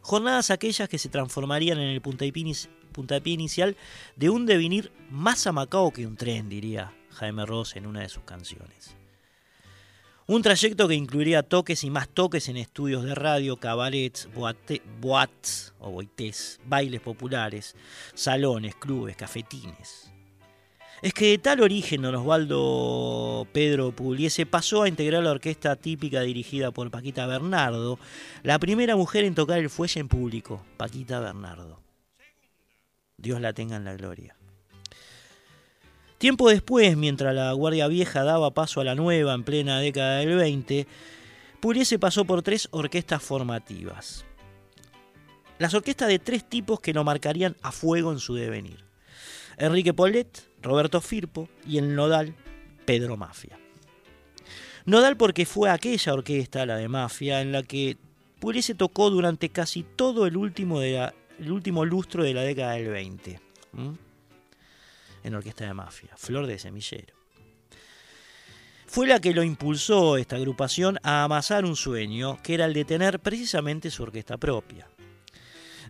Jornadas aquellas que se transformarían en el puntapié inicial de un devenir más amacao que un tren, diría Jaime Ross en una de sus canciones. Un trayecto que incluiría toques y más toques en estudios de radio, cabarets, boats o boités, bailes populares, salones, clubes, cafetines. Es que de tal origen don Osvaldo Pedro Pugliese pasó a integrar la orquesta típica dirigida por Paquita Bernardo, la primera mujer en tocar el fuelle en público, Paquita Bernardo. Dios la tenga en la gloria. Tiempo después, mientras la Guardia Vieja daba paso a la nueva en plena década del 20, Pugliese pasó por tres orquestas formativas. Las orquestas de tres tipos que lo marcarían a fuego en su devenir. Enrique Polet, Roberto Firpo y el nodal Pedro Mafia. Nodal porque fue aquella orquesta, la de Mafia, en la que Pugliese tocó durante casi todo el último, último lustro de la década del 20 en Orquesta de Mafia, Flor de Semillero. Fue la que lo impulsó esta agrupación a amasar un sueño, que era el de tener precisamente su orquesta propia.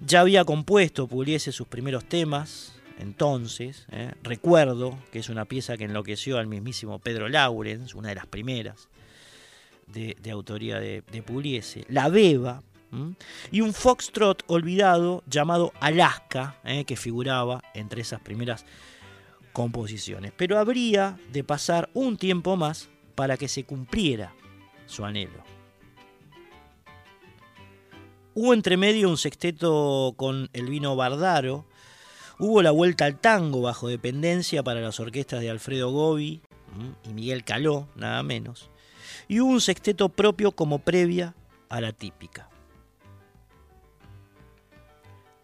Ya había compuesto Pugliese sus primeros temas, entonces, ¿eh? recuerdo que es una pieza que enloqueció al mismísimo Pedro Laurens, una de las primeras de, autoría de, Pugliese, La Beba, y un foxtrot olvidado llamado Alaska, ¿eh? que figuraba entre esas primeras composiciones. Pero habría de pasar un tiempo más para que se cumpliera su anhelo. Hubo entre medio un sexteto con el vino Bardaro, hubo la vuelta al tango bajo dependencia para las orquestas de Alfredo Gobi y Miguel Caló, nada menos, y hubo un sexteto propio como previa a la típica.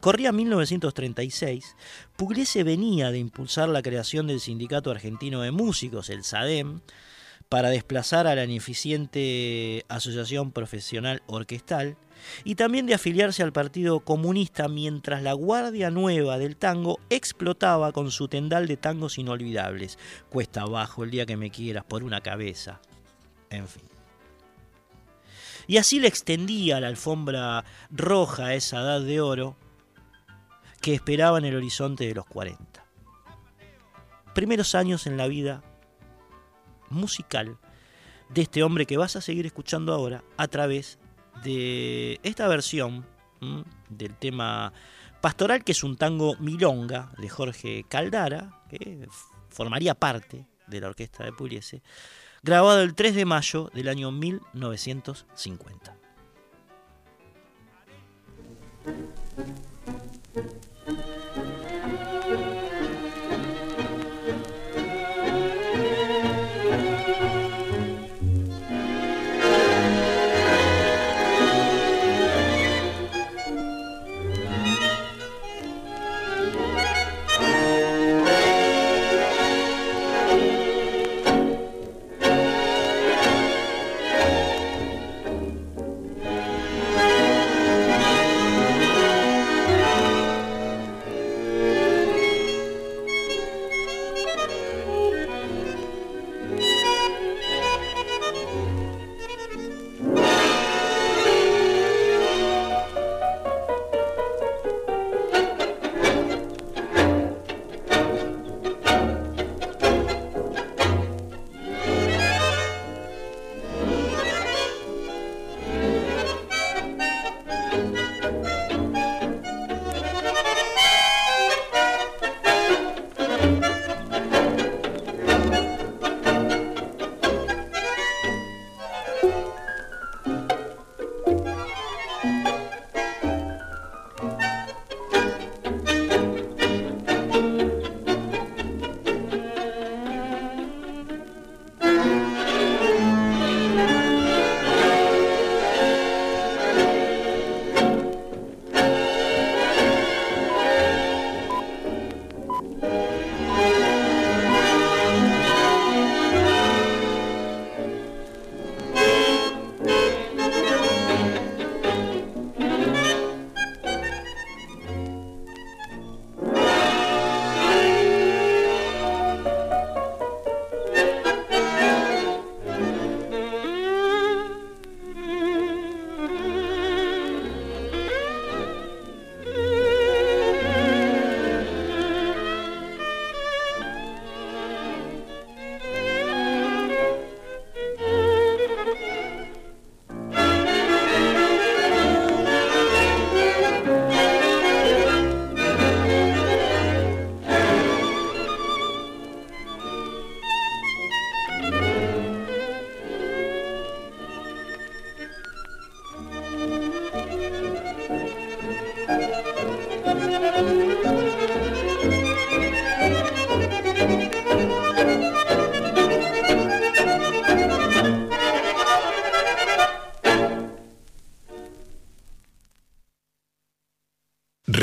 Corría 1936, Pugliese venía de impulsar la creación del Sindicato Argentino de Músicos, el SADEM, para desplazar a la ineficiente Asociación Profesional Orquestal y también de afiliarse al Partido Comunista mientras la Guardia Nueva del Tango explotaba con su tendal de tangos inolvidables. Cuesta abajo el día que me quieras por una cabeza. En fin. Y así le extendía la alfombra roja a esa edad de oro que esperaba en el horizonte de los 40. Primeros años en la vida musical de este hombre que vas a seguir escuchando ahora a través de esta versión del tema pastoral, que es un tango milonga de Jorge Caldara, que formaría parte de la orquesta de Pugliese, grabado el 3 de mayo del año 1950.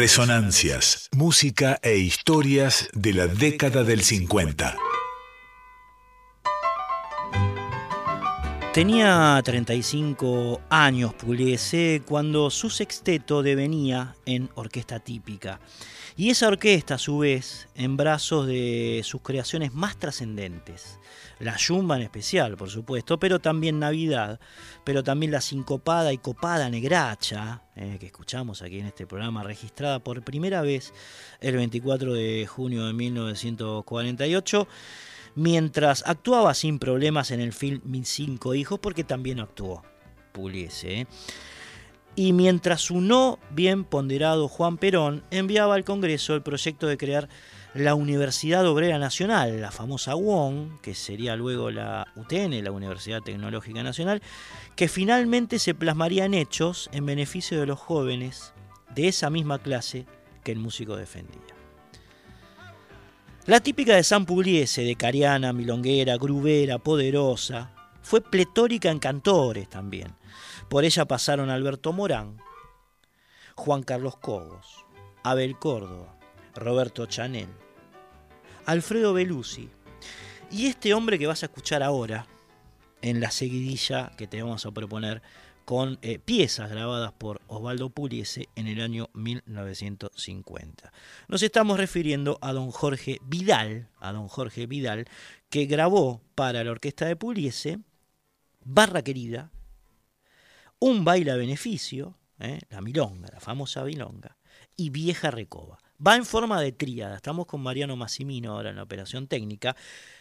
Resonancias, música e historias de la década del 50. Tenía 35 años Pugliese cuando su sexteto devenía en orquesta típica. Y esa orquesta, a su vez, en brazos de sus creaciones más trascendentes. La Yumba en especial, por supuesto, pero también Navidad, pero también la sincopada y copada negracha, eh, que escuchamos aquí en este programa, registrada por primera vez el 24 de junio de 1948 mientras actuaba sin problemas en el film Mis cinco hijos, porque también actuó Puliese. ¿eh? Y mientras su no bien ponderado Juan Perón enviaba al Congreso el proyecto de crear la Universidad Obrera Nacional, la famosa UON, que sería luego la UTN, la Universidad Tecnológica Nacional, que finalmente se plasmaría en hechos en beneficio de los jóvenes de esa misma clase que el músico defendía. La típica de San Pugliese, de Cariana, Milonguera, Grubera, Poderosa, fue pletórica en cantores también por ella pasaron Alberto Morán, Juan Carlos Cobos, Abel Córdoba, Roberto Chanel, Alfredo Belusi y este hombre que vas a escuchar ahora en la seguidilla que te vamos a proponer con eh, piezas grabadas por Osvaldo Puliese en el año 1950. Nos estamos refiriendo a don Jorge Vidal, a don Jorge Vidal, que grabó para la orquesta de Puliese Barra Querida, un baile a beneficio, ¿eh? la milonga, la famosa milonga, y vieja recoba. Va en forma de tríada, estamos con Mariano Massimino ahora en la operación técnica,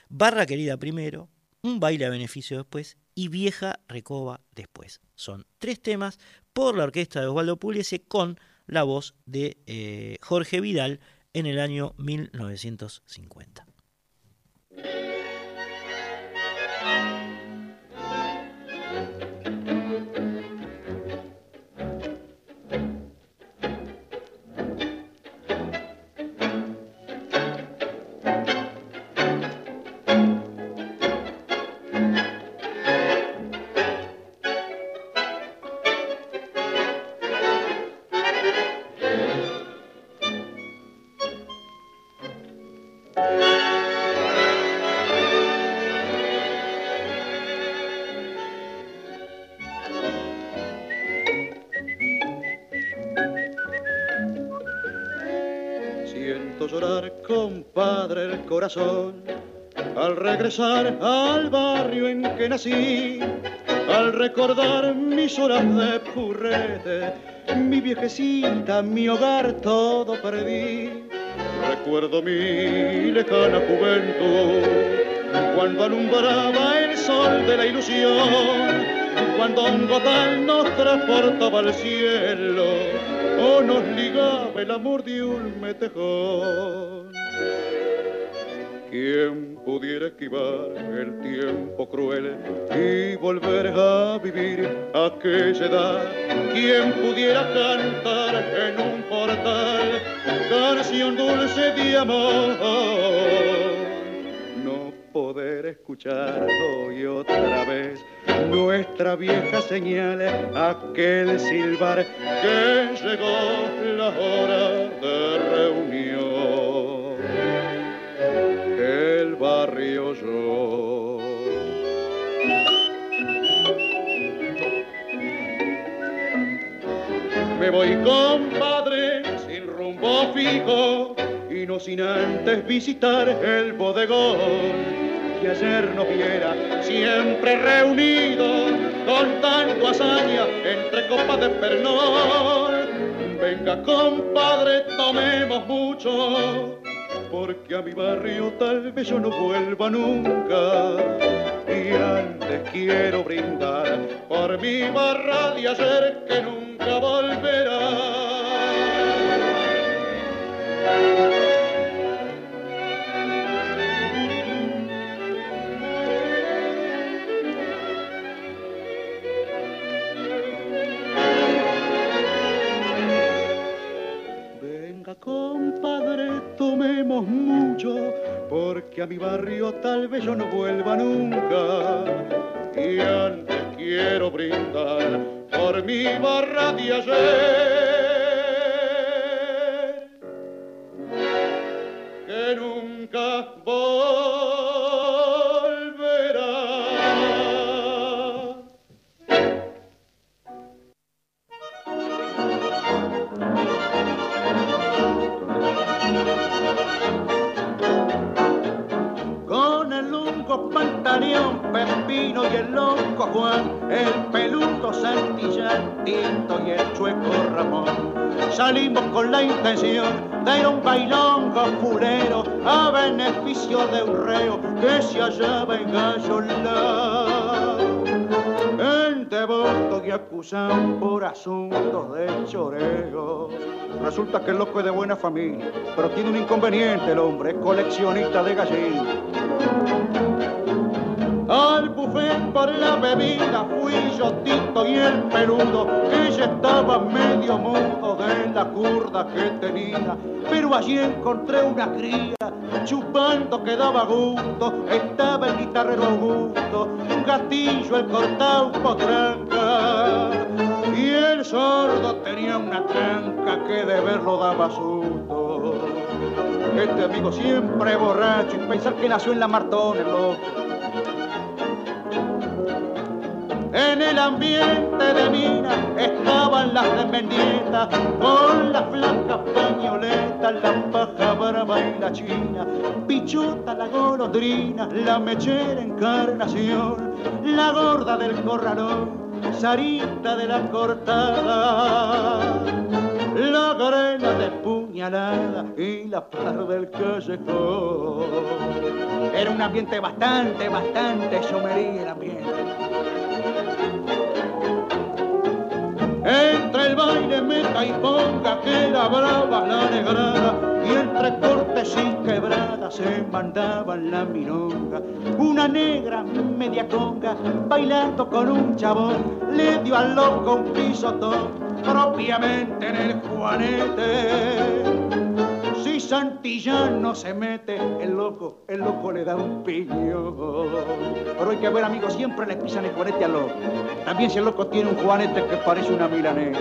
barra querida primero, un baile a beneficio después y vieja recoba después. Son tres temas por la orquesta de Osvaldo Pugliese con la voz de eh, Jorge Vidal en el año 1950. Al regresar al barrio en que nací, al recordar mis horas de purrete, mi viejecita, mi hogar, todo perdí. Recuerdo mi lejana juventud, cuando alumbraba el sol de la ilusión, cuando un gotán nos transportaba al cielo, o nos ligaba el amor de un metejón. ¿Quién pudiera esquivar el tiempo cruel y volver a vivir aquella edad? ¿Quién pudiera cantar en un portal canción dulce de amor? No poder escuchar hoy otra vez nuestra vieja señal, aquel silbar que llegó la hora Me voy compadre sin rumbo fijo y no sin antes visitar el bodegón que ayer nos viera siempre reunidos con tanto hazaña entre copas de pernón. Venga compadre, tomemos mucho porque a mi barrio tal vez yo no vuelva nunca. Y antes quiero brindar por mi barra de ayer que nunca volverá. compadre, tomemos mucho, porque a mi barrio tal vez yo no vuelva nunca. Y antes quiero brindar por mi barra de ayer, que nunca volverá. Con el lungo pantaleón Pepino y el loco Juan, el peludo Santillán, Tinto y el chueco Ramón. Salimos con la intención de ir a un bailongo fulero a beneficio de un reo que se hallaba en Gallola. Devoto y acusado por asuntos de choreo. Resulta que el loco es de buena familia, pero tiene un inconveniente el hombre, es coleccionista de gallinas. Al buffet por la bebida fui yo Tito y el peludo, ya estaba medio mudo de la curda que tenía. Pero allí encontré una cría, chupando que daba gusto, estaba el guitarrero Augusto, un gatillo, el cortado potranca. Y el sordo tenía una tranca que de verlo daba susto. Este amigo siempre borracho y pensar que nació en la Martón, el loco. En el ambiente de mina estaban las dependientas con las blancas pañoletas, la paja brava y la china, pichuta la golondrina, la mechera encarnación, la gorda del corralón, Sarita de la cortada, la garena de puñalada y la par del callejón. Era un ambiente bastante, bastante chomería el ambiente. Entre el baile meta y ponga que era brava la negrada y entre cortes y quebradas se mandaban la milonga. Una negra media conga bailando con un chabón le dio al loco un pisotón propiamente en el juanete. Si Santillán no se mete, el loco, el loco le da un piñón. Pero hay que ver, amigos, siempre le pisan el juanete al loco. También si el loco tiene un juanete que parece una milanesa.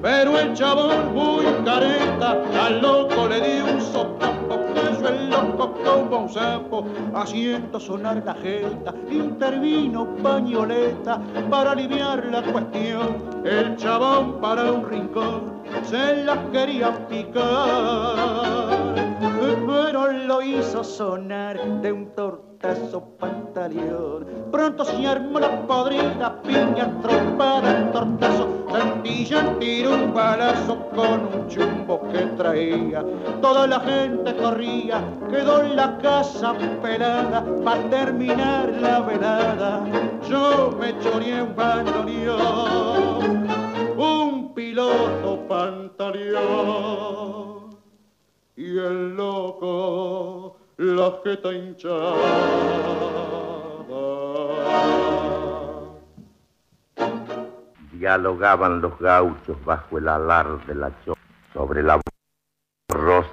Pero el chabón muy careta, al loco le dio un sopapo, puso el loco un sapo, haciendo sonar la jeta, intervino pañoleta para aliviar la cuestión. El chabón para un rincón se las quería picar, pero lo hizo sonar de un pantaleón. Pronto se armó la podrida, piña trompada, tortazo, Santillán tiró un balazo con un chumbo que traía. Toda la gente corría, quedó en la casa pelada para terminar la velada. Yo me choreé un bandoneón un piloto pantaleón y el loco la jeta hinchada. Dialogaban los gauchos bajo el alar de la cho sobre la rosa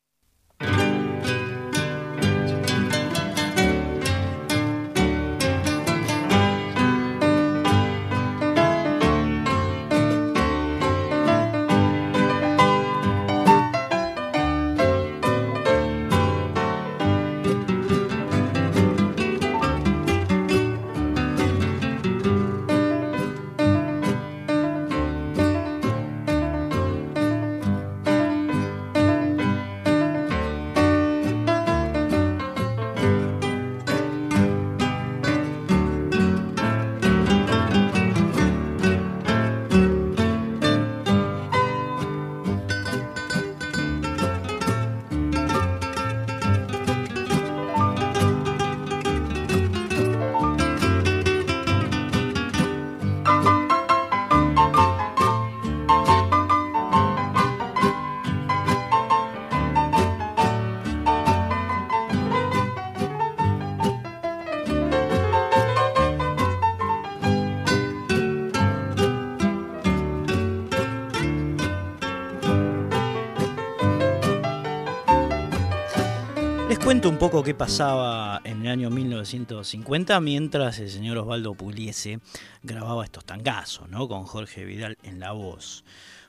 Cuento un poco qué pasaba en el año 1950 mientras el señor Osvaldo Puliese grababa estos tangazos, ¿no? Con Jorge Vidal en la voz.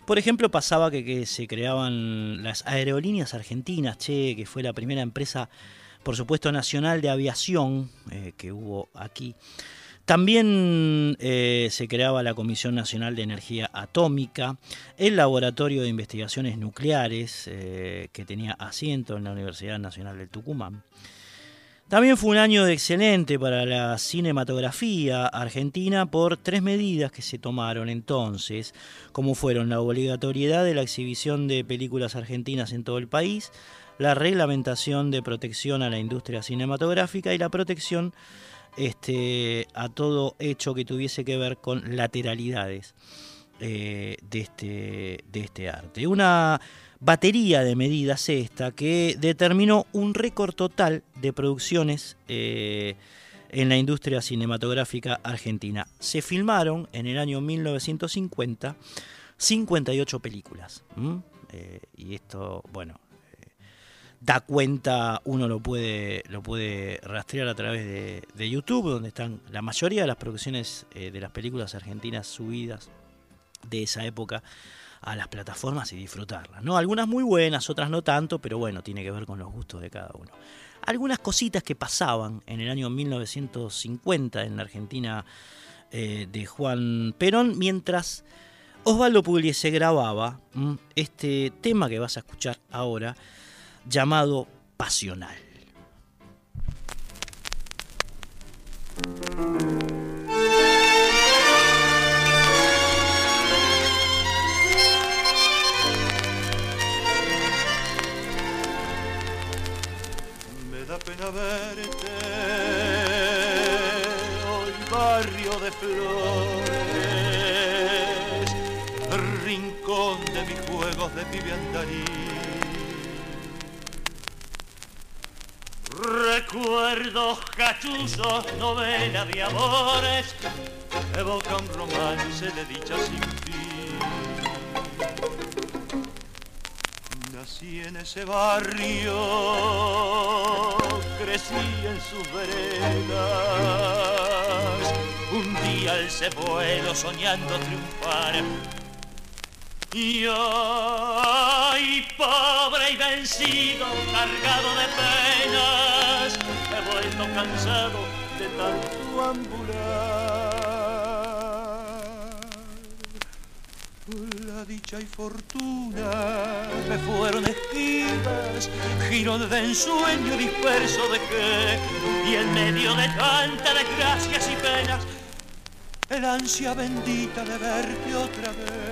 Por ejemplo, pasaba que, que se creaban las aerolíneas argentinas, che, que fue la primera empresa, por supuesto, nacional de aviación eh, que hubo aquí. También eh, se creaba la Comisión Nacional de Energía Atómica, el Laboratorio de Investigaciones Nucleares, eh, que tenía asiento en la Universidad Nacional del Tucumán. También fue un año excelente para la cinematografía argentina por tres medidas que se tomaron entonces, como fueron la obligatoriedad de la exhibición de películas argentinas en todo el país, la reglamentación de protección a la industria cinematográfica y la protección este, a todo hecho que tuviese que ver con lateralidades eh, de, este, de este arte. Una batería de medidas esta que determinó un récord total de producciones eh, en la industria cinematográfica argentina. Se filmaron en el año 1950 58 películas. Eh, y esto, bueno, da cuenta, uno lo puede, lo puede rastrear a través de, YouTube, donde están la mayoría de las producciones de las películas argentinas subidas de esa época a las plataformas y disfrutarlas. ¿no? Algunas muy buenas, otras no tanto, pero bueno, tiene que ver con los gustos de cada uno. Algunas cositas que pasaban en el año 1950 en la Argentina eh, de Juan Perón, mientras Osvaldo Pugliese grababa este tema que vas a escuchar ahora, llamado Pasional. pena verte hoy barrio de flores rincón de mis juegos de pibe recuerdos cachuzos novela de amores evoca un romance de dicha sin fin nací en ese barrio crecí en sus veredas. Un día se vuelo soñando triunfar. Y ay, pobre y vencido, cargado de penas, he vuelto cansado de tanto ambular. La dicha y fortuna me fueron esquivas, giro de ensueño disperso de que, y en medio de tanta desgracias y penas, el ansia bendita de verte otra vez.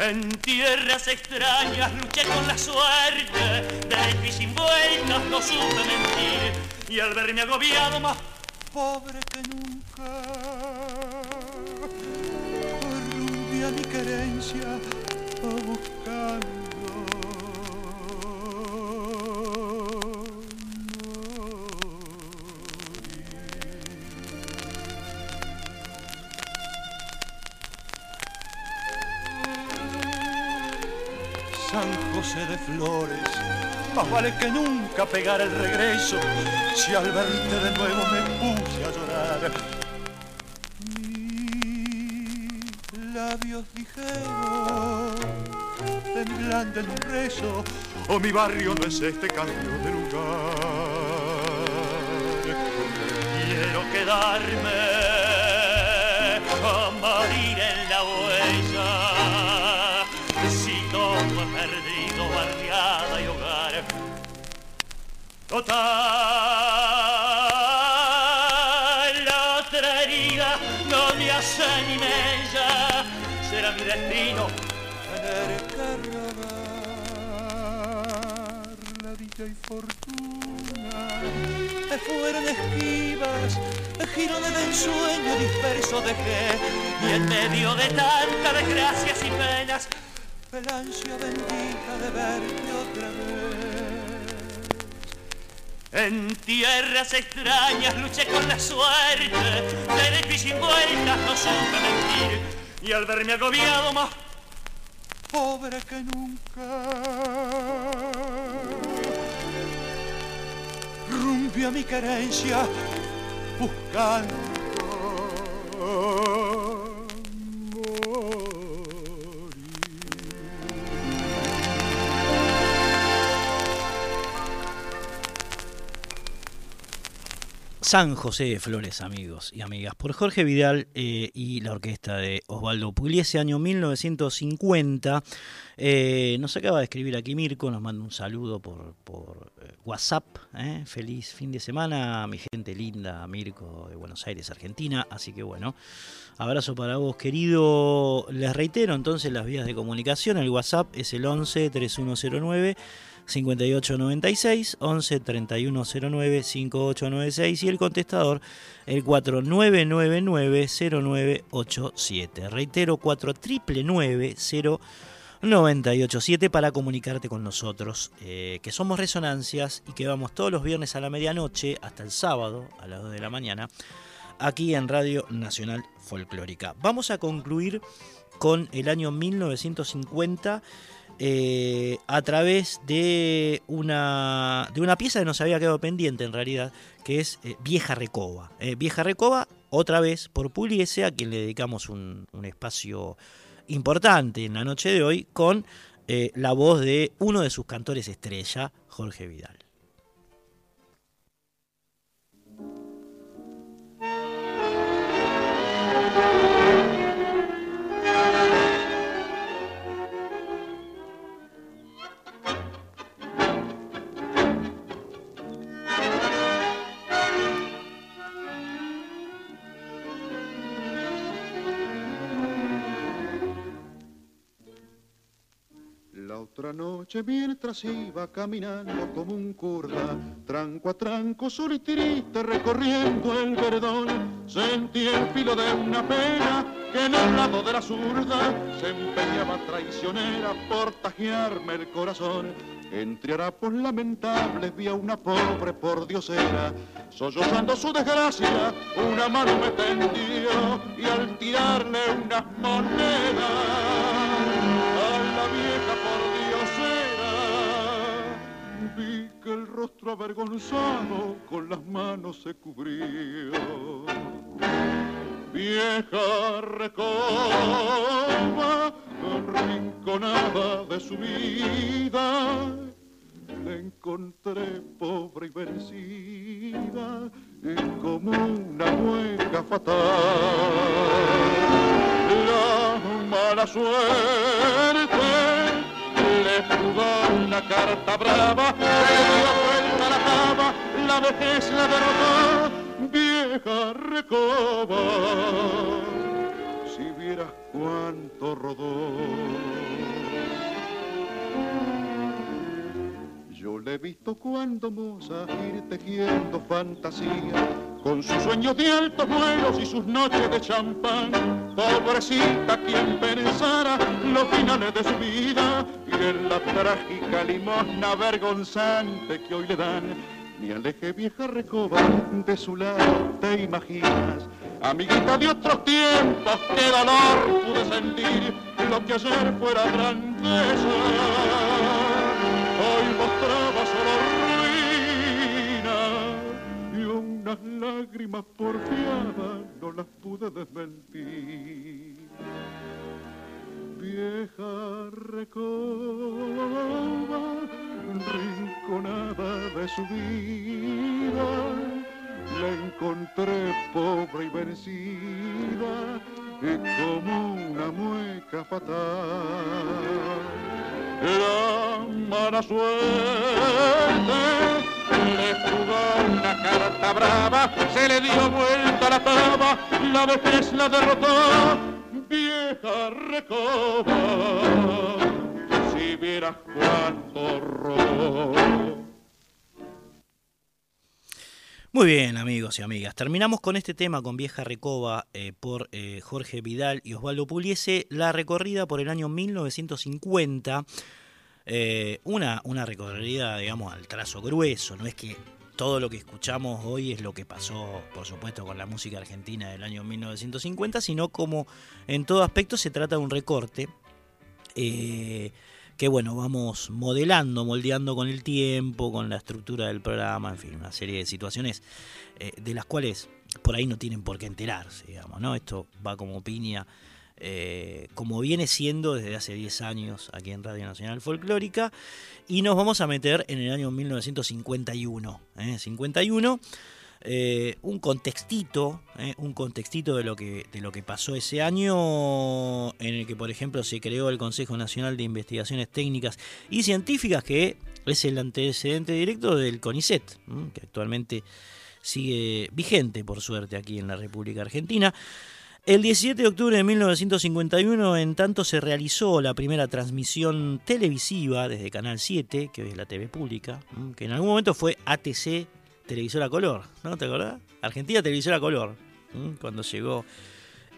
En tierras extrañas luché con la suerte, de y sin vueltas no supe mentir, y al verme agobiado más pobre que nunca mi querencia Flores, más vale que nunca pegar el regreso, si al verte de nuevo me puse a llorar labios dijeron, temblando en un rezo, o oh, mi barrio no es este cambio de lugar. Quiero quedarme a morir en Total, la otra herida no me hace ni mella será mi destino tener que robar la dicha y fortuna. Fueron esquivas girones de ensueño disperso dejé y en medio de tanta desgracias y penas el ansia bendita de verte otra vez en tierras extrañas luché con la suerte, de difícil vueltas no supe mentir y al verme agobiado más pobre que nunca. Rumbi a mi querencia buscando. San José de Flores, amigos y amigas, por Jorge Vidal eh, y la orquesta de Osvaldo Pugliese, año 1950. Eh, nos acaba de escribir aquí Mirko, nos manda un saludo por, por eh, WhatsApp. Feliz fin de semana, mi gente linda, Mirko de Buenos Aires, Argentina. Así que bueno, abrazo para vos, querido. Les reitero entonces las vías de comunicación. El WhatsApp es el 11 3109. 5896 11 3109 5896 y el contestador el 4999 0987. Reitero 4999 0987 para comunicarte con nosotros, eh, que somos Resonancias y que vamos todos los viernes a la medianoche hasta el sábado a las 2 de la mañana aquí en Radio Nacional Folclórica. Vamos a concluir con el año 1950 eh, a través de una, de una pieza que nos había quedado pendiente en realidad, que es eh, Vieja Recoba. Eh, Vieja Recoba, otra vez por Puliese, a quien le dedicamos un, un espacio importante en la noche de hoy, con la voz de uno de sus cantores estrella, Jorge Vidal. Noche mientras iba caminando como un curda, tranco a tranco, solo y triste recorriendo el verdón, sentí el filo de una pena que en el lado de la zurda se empeñaba traicionera por tajearme el corazón. Entre harapos lamentables vi a una pobre por diosera, sollozando su desgracia, una mano me tendió y al tirarle unas monedas rostro avergonzado con las manos se cubrió. Vieja recoba, rinconada de su vida, la encontré pobre y vencida, como una mueca fatal. La mala suerte le jugó una carta brava, se dio vuelta la cama, la vejez la derrotó, vieja recoba. Si vieras cuánto rodó. Yo le he visto cuando moza ir tejiendo fantasía, con sus sueños de altos vuelos y sus noches de champán. Pobrecita quien pensara los finales de su vida y en la trágica limosna vergonzante que hoy le dan. Mi aleje vieja recoba de su lado, te imaginas. Amiguita de otros tiempos, qué dolor pude sentir lo que ayer fuera grandeza hoy mostraba unas lágrimas porfiadas no las pude desmentir. Vieja recoba, rinconada de su vida, la encontré pobre y vencida y como una mueca fatal la mala suerte le jugó una carta brava, se le dio vuelta la pava, la vejez la derrotó, vieja recoba, si vieras cuánto robó. Muy bien, amigos y amigas. Terminamos con este tema con Vieja Recoba eh, por eh, Jorge Vidal y Osvaldo Puliese, la recorrida por el año 1950. Eh, una, una recorrida, digamos, al trazo grueso. No es que todo lo que escuchamos hoy es lo que pasó, por supuesto, con la música argentina del año 1950, sino como en todo aspecto se trata de un recorte que bueno, vamos modelando, moldeando con el tiempo, con la estructura del programa, en fin, una serie de situaciones eh, de las cuales por ahí no tienen por qué enterarse, digamos, ¿no? Esto va como piña, eh, como viene siendo desde hace 10 años aquí en Radio Nacional Folclórica, y nos vamos a meter en el año 1951, ¿eh? 51, eh, un contextito, eh, un contextito de lo, que, de lo que pasó ese año en el que, por ejemplo, se creó el Consejo Nacional de Investigaciones Técnicas y Científicas, que es el antecedente directo del CONICET, que actualmente sigue vigente, por suerte, aquí en la República Argentina. El 17 de octubre de 1951, en tanto, se realizó la primera transmisión televisiva desde Canal 7, que hoy es la TV pública, que en algún momento fue ATC televisora color, ¿no? ¿Te acordás? Argentina televisora color, cuando llegó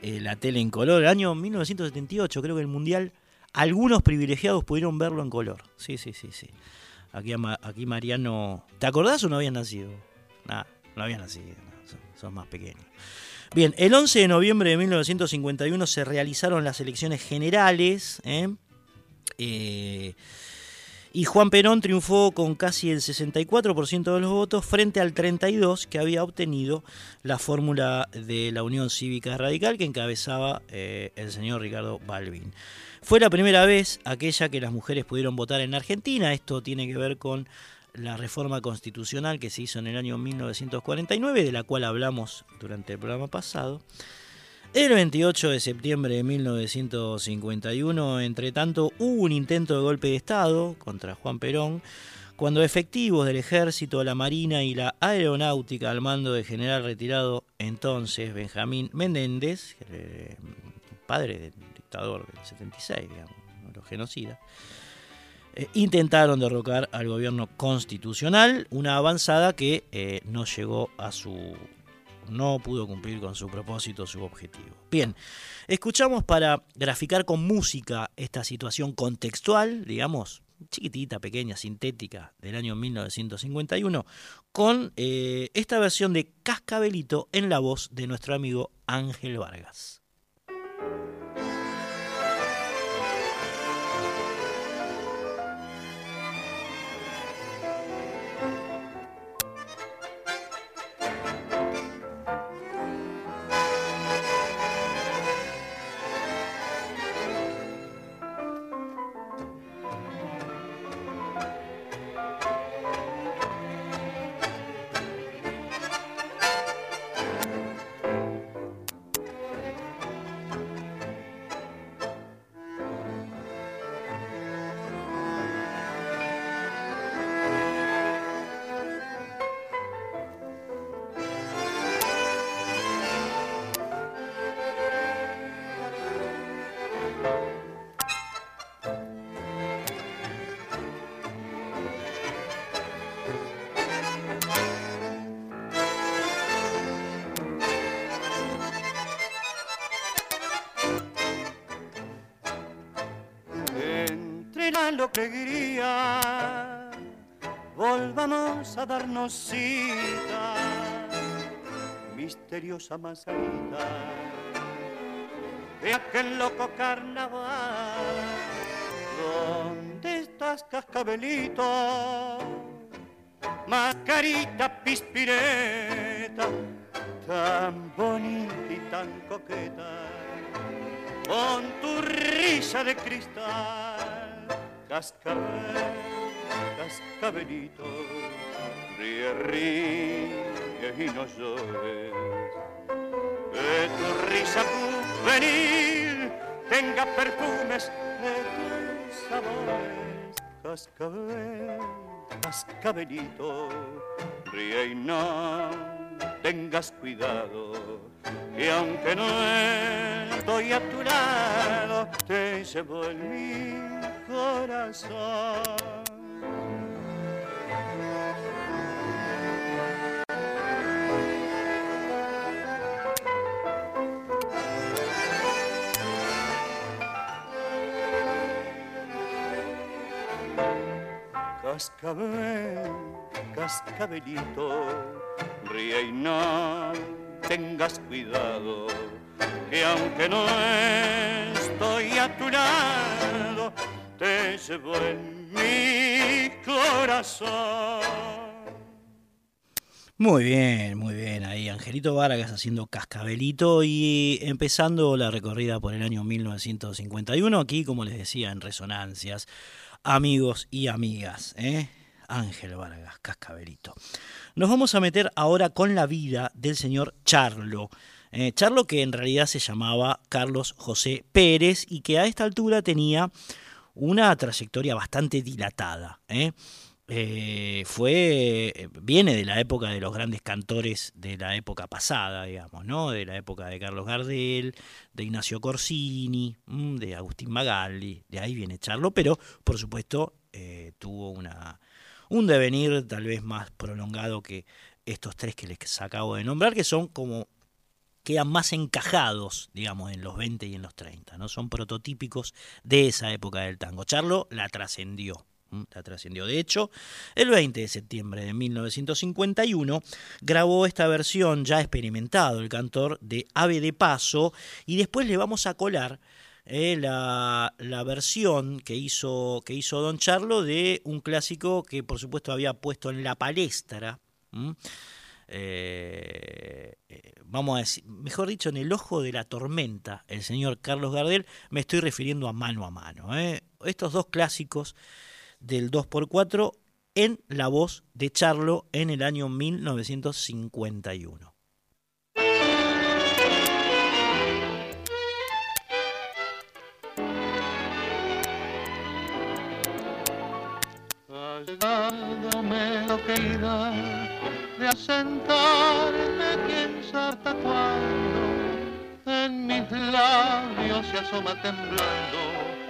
eh, la tele en color, el año 1978, creo que el Mundial, algunos privilegiados pudieron verlo en color. Sí, sí, sí, sí. Aquí, aquí Mariano, ¿te acordás o no habías nacido? Nada, no habías nacido, son, más pequeños. Bien, el 11 de noviembre de 1951 se realizaron las elecciones generales. ¿eh? eh y Juan Perón triunfó con casi el 64% de los votos frente al 32% que había obtenido la fórmula de la Unión Cívica Radical que encabezaba eh, el señor Ricardo Balvin. Fue la primera vez aquella que las mujeres pudieron votar en Argentina, esto tiene que ver con la reforma constitucional que se hizo en el año 1949, de la cual hablamos durante el programa pasado. El 28 de septiembre de 1951, entre tanto, hubo un intento de golpe de Estado contra Juan Perón, cuando efectivos del ejército, la marina y la aeronáutica al mando del general retirado entonces Benjamín Menéndez, padre del dictador del 76, digamos, los genocidas, eh, intentaron derrocar al gobierno constitucional, una avanzada que eh, no llegó a su no pudo cumplir con su propósito, su objetivo. Bien, escuchamos para graficar con música esta situación contextual, digamos, chiquitita, pequeña, sintética, del año 1951, con eh, esta versión de Cascabelito en la voz de nuestro amigo Ángel Vargas. Misteriosa mascarita de aquel loco carnaval. ¿Dónde estás, cascabelito? Mascarita pispireta, tan bonita y tan coqueta, con tu risa de cristal cascabel, cascabelito, ríe, ríe y no llores. Que tu risa juvenil tenga perfumes de tus sabores. Cascabel, cascabelito, ríe y no tengas cuidado, y aunque no estoy a tu lado, te llevo en mi corazón. Cascabel, cascabelito, ríe y no tengas cuidado, que aunque no estoy a tu lado, te llevo en mi corazón. Muy bien, muy bien. Ahí Angelito Vargas haciendo cascabelito y empezando la recorrida por el año 1951. Aquí, como les decía, en Resonancias, amigos y amigas. ¿eh? Ángel Vargas, Cascabelito. Nos vamos a meter ahora con la vida del señor Charlo. Eh, Charlo que en realidad se llamaba Carlos José Pérez y que a esta altura tenía una trayectoria bastante dilatada. ¿eh? Eh, fue viene de la época de los grandes cantores de la época pasada, digamos, ¿no? De la época de Carlos Gardel, de Ignacio Corsini, mm, de Agustín Magalli, de ahí viene Charlo, pero por supuesto tuvo una, un devenir tal vez más prolongado que estos tres que les acabo de nombrar, que son como quedan más encajados, digamos, en los 20 y en los 30, ¿no? Son prototípicos de esa época del tango. Charlo la trascendió. La trascendió. De hecho, el 20 de septiembre de 1951 grabó esta versión ya experimentado el cantor de Ave de Paso y después le vamos a colar eh, la, la, versión que hizo, que hizo Don Charlo de un clásico que por supuesto había puesto en la palestra. Eh, eh, vamos a decir, mejor dicho, en el ojo de la tormenta, el señor Carlos Gardel, me estoy refiriendo a mano a mano. Estos dos clásicos del 2x4 en la voz de Charlo en el año 1951. de asentarme quién sabe tatuando en mis labios se asoma temblando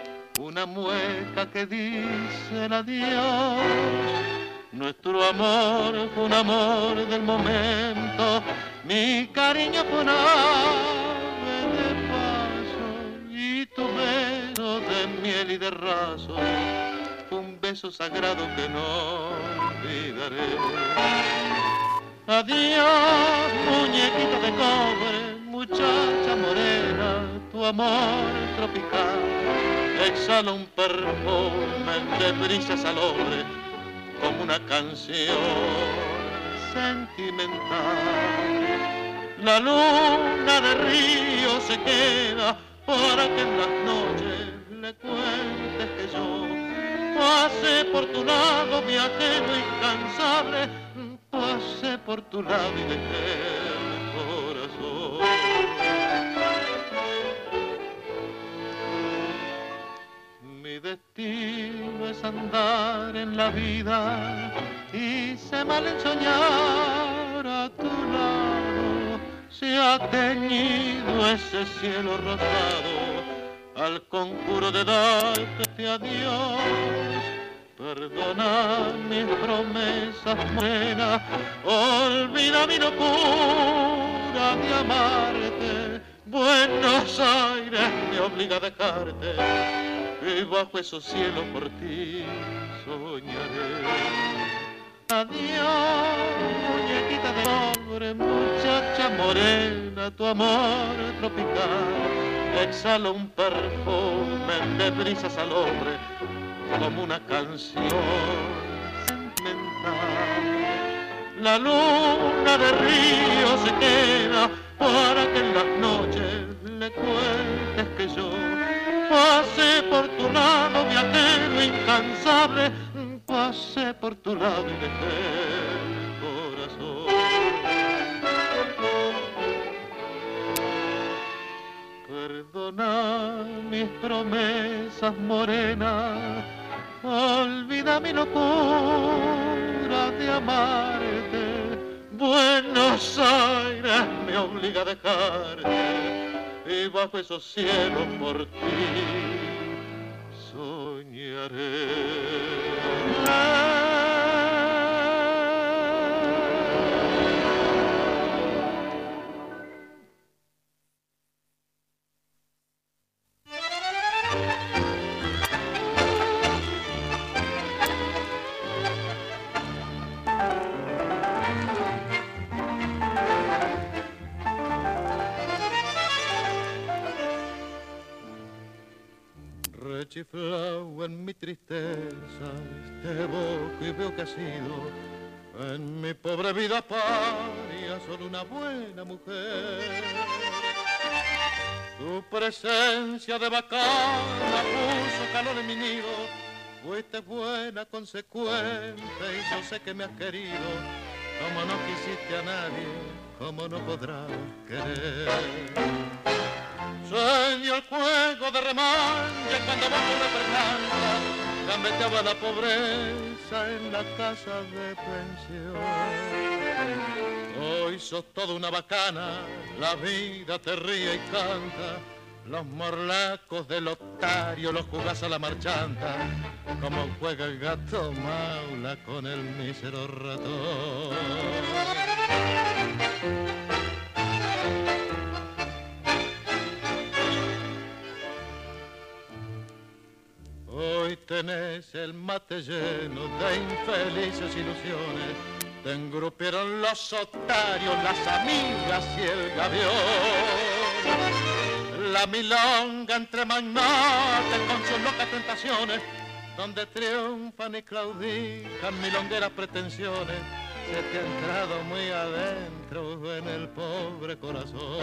una mueca que dice el adiós. Nuestro amor fue un amor del momento. Mi cariño fue un ave de paso y tu beso de miel y de raso un beso sagrado que no olvidaré. Adiós, muñequita de cobre, muchacha morena, tu amor tropical exhala un perfume de brisas al hombre como una canción sentimental. La luna de río se queda para que en las noches le cuentes que yo Pasé por tu lado, viajero incansable, pasé por tu lado y dejé destino es andar en la vida y se mal en soñar a tu lado. Se ha teñido ese cielo rosado al conjuro de darte adiós. Perdona mis promesas buenas, olvida mi locura de amarte. Buenos Aires me obliga a dejarte bajo esos cielos por ti soñaré. Adiós, muñequita de hombre, muchacha morena, tu amor tropical exhala un perfume de brisas al hombre como una canción sentimental. La luna de río se queda para que en las noches le cuentes que yo pasé por tu lado, viajero incansable, pasé por tu lado y dejé el corazón. Perdona mis promesas morenas, olvida mi locura de amarte. Buenos Aires me obliga a dejarte y bajo esos cielos por ti soñaré. Chiflado en mi tristeza, te evoco y veo que ha sido en mi pobre vida paria solo una buena mujer. Tu presencia de bacana puso calor en mi nido Fuiste buena, consecuente y yo sé que me has querido como no quisiste a nadie, como no podrás querer. Sueño el juego de remanche cuando bajo de percanta, gambeteaba la pobreza en la casa de pensión. Hoy sos toda una bacana, la vida te ríe y canta los morlacos del otario los jugás a la marchanta, como juega el gato maula con el mísero ratón. Hoy tenés el mate lleno de infelices ilusiones, te engrupieron los otarios, las amigas y el gavión. La milonga entre magnates con sus locas tentaciones, donde triunfan y claudican milongueras pretensiones, se te ha entrado muy adentro en el pobre corazón.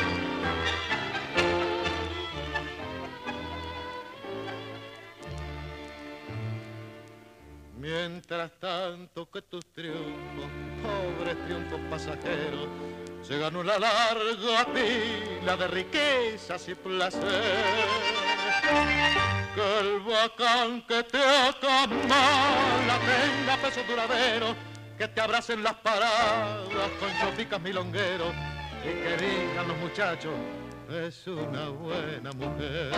Mientras tanto que tus triunfos, pobres triunfos pasajeros, se ganó la larga pila de riquezas y placer. Que el bacán que te la tenga peso duradero, que te abracen las paradas con chopicas milongueros y que digan los muchachos, es una buena mujer.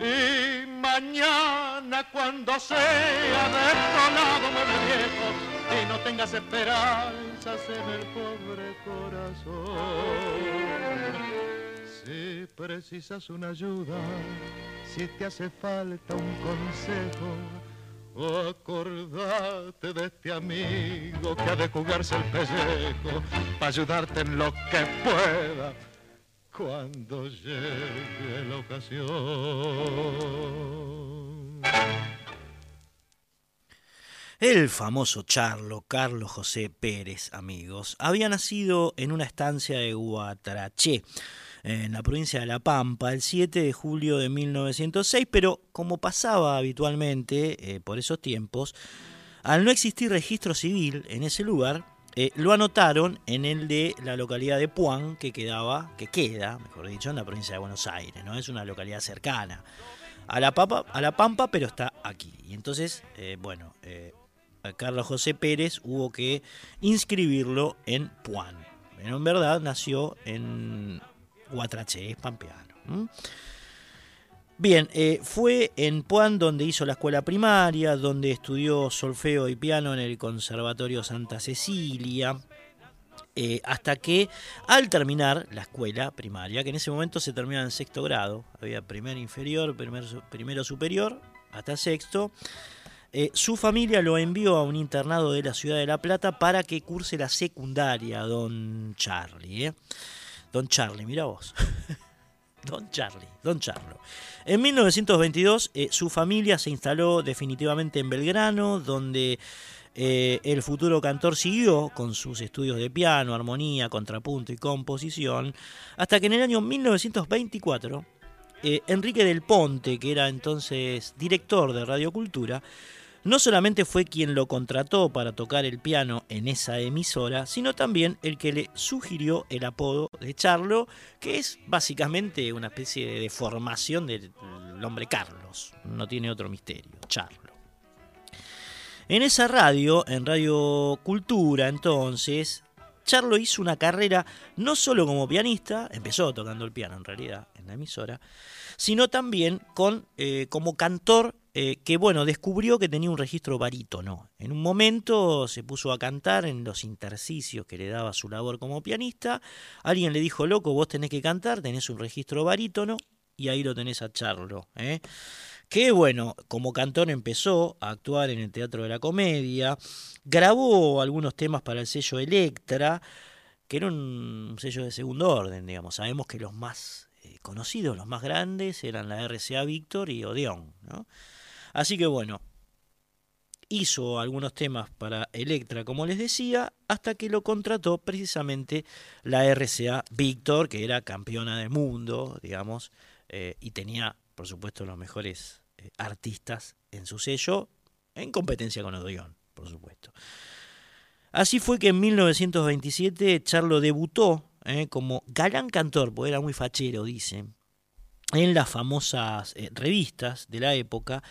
Y mañana cuando sea de lado mueble viejo, y no tengas esperanzas en el pobre corazón. Si precisas una ayuda, si te hace falta un consejo, acordate de este amigo que ha de jugarse el pellejo para ayudarte en lo que pueda cuando llegue la ocasión. El famoso Charlo, Carlos José Pérez, amigos, había nacido en una estancia de Guatraché, en la provincia de La Pampa, el 7 de julio de 1906, pero como pasaba habitualmente eh, por esos tiempos, al no existir registro civil en ese lugar, eh, lo anotaron en el de la localidad de Puan, que quedaba, que queda, mejor dicho, en la provincia de Buenos Aires, ¿no? Es una localidad cercana a la, Pampa, a la Pampa, pero está aquí. Y entonces, eh, bueno, Carlos José Pérez hubo que inscribirlo en Puan. Pero en verdad nació en Guatraché, Pampeano. Bien, eh, fue en Puan donde hizo la escuela primaria, donde estudió solfeo y piano en el Conservatorio Santa Cecilia, eh, hasta que al terminar la escuela primaria, que en ese momento se terminaba en sexto grado, había primer inferior, primero superior, hasta sexto, eh, su familia lo envió a un internado de la ciudad de La Plata para que curse la secundaria, don Charlie. ¿eh? Don Charlie, mira vos. *laughs* don Charlie, don Charlo. En 1922 eh, su familia se instaló definitivamente en Belgrano, donde el futuro cantor siguió con sus estudios de piano, armonía, contrapunto y composición, hasta que en el año 1924 Enrique del Ponte, que era entonces director de Radio Cultura, no solamente fue quien lo contrató para tocar el piano en esa emisora, sino también el que le sugirió el apodo de Charlo, que es básicamente una especie de deformación del nombre Carlos. No tiene otro misterio, Charlo. En esa radio, en Radio Cultura entonces, Charlo hizo una carrera no solo como pianista, empezó tocando el piano en realidad en la emisora, sino también con, eh, como cantor eh, que bueno, descubrió que tenía un registro barítono. En un momento se puso a cantar en los intersticios que le daba su labor como pianista. Alguien le dijo, loco, vos tenés que cantar, tenés un registro barítono, y ahí lo tenés a Charlo. ¿eh? que bueno, como cantor empezó a actuar en el Teatro de la Comedia, grabó algunos temas para el sello Electra, que era un sello de segundo orden, digamos. Sabemos que los más eh, conocidos, los más grandes, eran la RCA Victor y Odeon. ¿no? Así que bueno, hizo algunos temas para Electra, como les decía, hasta que lo contrató precisamente la RCA Victor, que era campeona del mundo, digamos, eh, y tenía, por supuesto, los mejores eh, artistas en su sello, en competencia con Odeon, por supuesto. Así fue que en 1927 Charlo debutó eh, como galán cantor, porque era muy fachero, dicen, en las famosas eh, revistas de la época.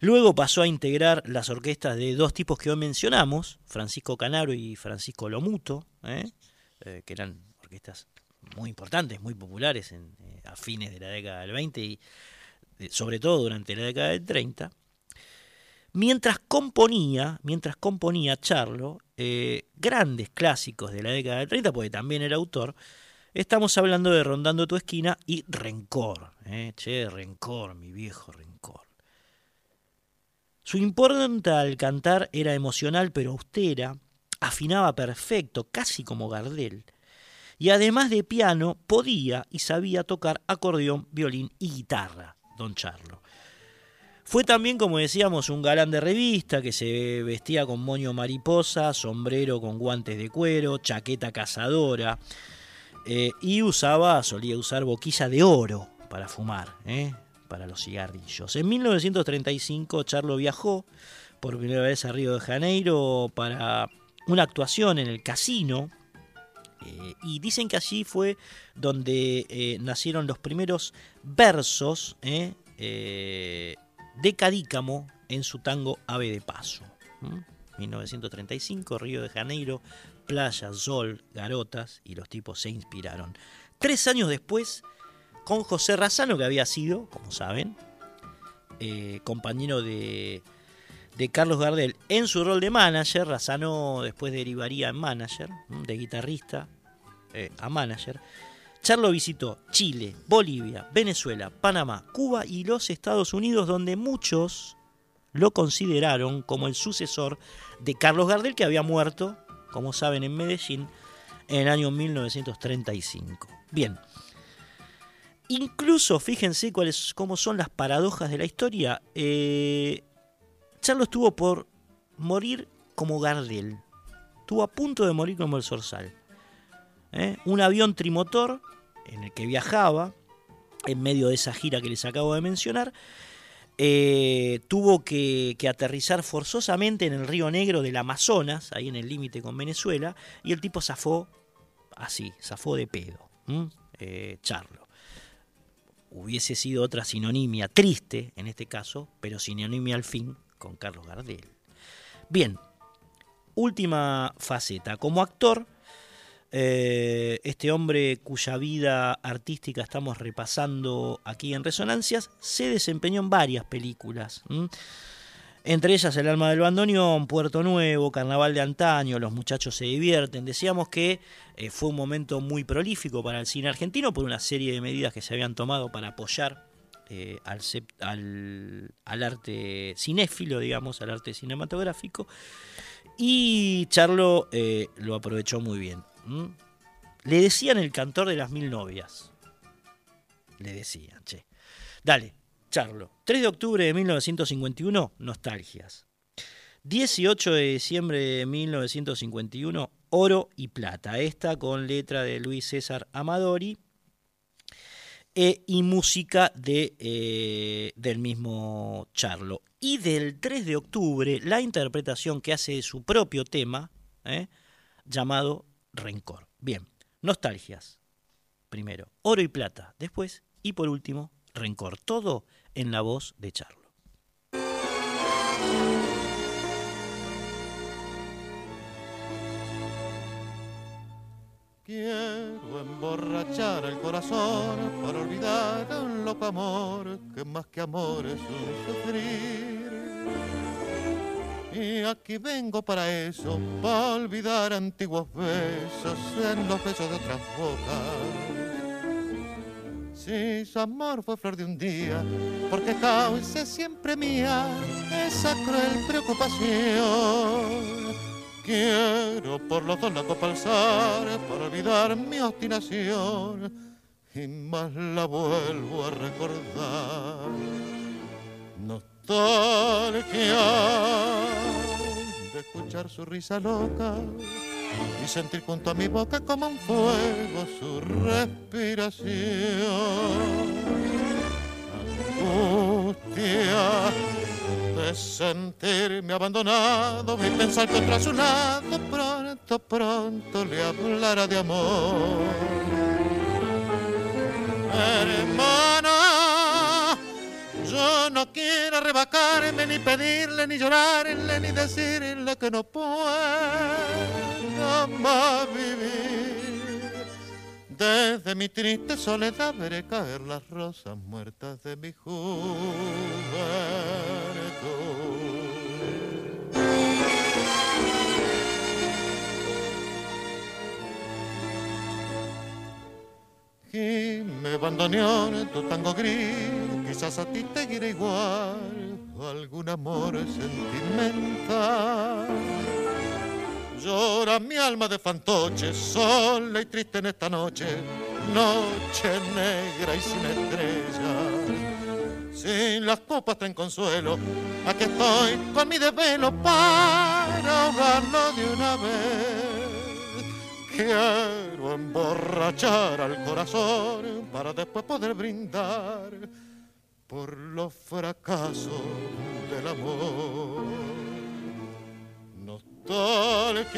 Luego pasó a integrar las orquestas de dos tipos que hoy mencionamos, Francisco Canaro y Francisco Lomuto, eh, que eran orquestas muy importantes, muy populares en, a fines de la década del 20 y sobre todo durante la década del 30. Mientras componía, mientras componía Charlo, eh, grandes clásicos de la década del 30, porque también era autor, estamos hablando de Rondando tu esquina y Rencor. Eh, che, Rencor, mi viejo Rencor. Su impronta al cantar era emocional pero austera, afinaba perfecto, casi como Gardel. Y además de piano, podía y sabía tocar acordeón, violín y guitarra, don Charlo. Fue también, como decíamos, un galán de revista que se vestía con moño mariposa, sombrero con guantes de cuero, chaqueta cazadora eh, y usaba, solía usar boquilla de oro para fumar, eh, para los cigarrillos. En 1935 Charlo viajó por primera vez a Río de Janeiro para una actuación en el casino eh, y dicen que allí fue donde nacieron los primeros versos de Cadícamo en su tango Ave de Paso. 1935, Río de Janeiro, playa, sol, garotas y los tipos se inspiraron. Tres años después, con José Razano, que había sido, como saben, eh, compañero de, de, Carlos Gardel en su rol de manager, Razano después derivaría en manager, de guitarrista eh, a manager. Charlo visitó Chile, Bolivia, Venezuela, Panamá, Cuba y los Estados Unidos, donde muchos lo consideraron como el sucesor de Carlos Gardel, que había muerto, como saben, en Medellín en el año 1935. Bien. Incluso, fíjense cuáles, cómo son las paradojas de la historia. Eh, Charlo estuvo por morir como Gardel. Estuvo a punto de morir como el Zorzal. ¿eh? un avión trimotor en el que viajaba, en medio de esa gira que les acabo de mencionar, eh, tuvo que, aterrizar forzosamente en el río Negro del Amazonas, ahí en el límite con Venezuela, y el tipo zafó así, zafó de pedo, eh, Charlo. Hubiese sido otra sinonimia, triste en este caso, pero sinonimia al fin con Carlos Gardel. Bien, última faceta. Como actor, eh, este hombre cuya vida artística estamos repasando aquí en Resonancias se desempeñó en varias películas. Entre ellas El alma del bandoneón, Puerto Nuevo, Carnaval de antaño, Los muchachos se divierten. Decíamos que eh, fue un momento muy prolífico para el cine argentino por una serie de medidas que se habían tomado para apoyar eh, al, al, arte cinéfilo, digamos, al arte cinematográfico. Y Charlo lo aprovechó muy bien. ¿Mm? Le decían el cantor de las mil novias. Le decían, che. Dale, Charlo. 3 de octubre de 1951, Nostalgias. 18 de diciembre de 1951, Oro y Plata. Esta con letra de Luis César Amadori e, y música de, eh, del mismo Charlo. Y del 3 de octubre, la interpretación que hace de su propio tema, eh, llamado rencor. Bien, nostalgias. Primero, oro y plata. Después, y por último, rencor. Todo en la voz de Charlo. Quiero emborrachar el corazón para olvidar un loco amor que más que amor es un sufrir aquí vengo para eso, para olvidar antiguos besos en los besos de otras bocas. Si su amor fue flor de un día, porque causa siempre mía esa cruel preocupación. Quiero por los dos la copa alzar para olvidar mi obstinación y más la vuelvo a recordar. Nostalgia de escuchar su risa loca y sentir junto a mi boca como un fuego su respiración. Angustia de sentirme abandonado y pensar que a su lado pronto, pronto le hablará de amor. Hermana, no quiero rebacarme, ni pedirle, ni llorarle, ni decirle que no puedo más vivir. Desde mi triste soledad veré caer las rosas muertas de mi juventud. Y me abandoneó en tu tango gris, quizás a ti te irá igual, algún amor sentimental. Llora mi alma de fantoche, sola y triste en esta noche, noche negra y sin estrellas. Sin las copas traen consuelo, aquí estoy con mi desvelo para ahogarlo de una vez. Quiero emborrachar al corazón para después poder brindar por los fracasos del amor. Nostalgia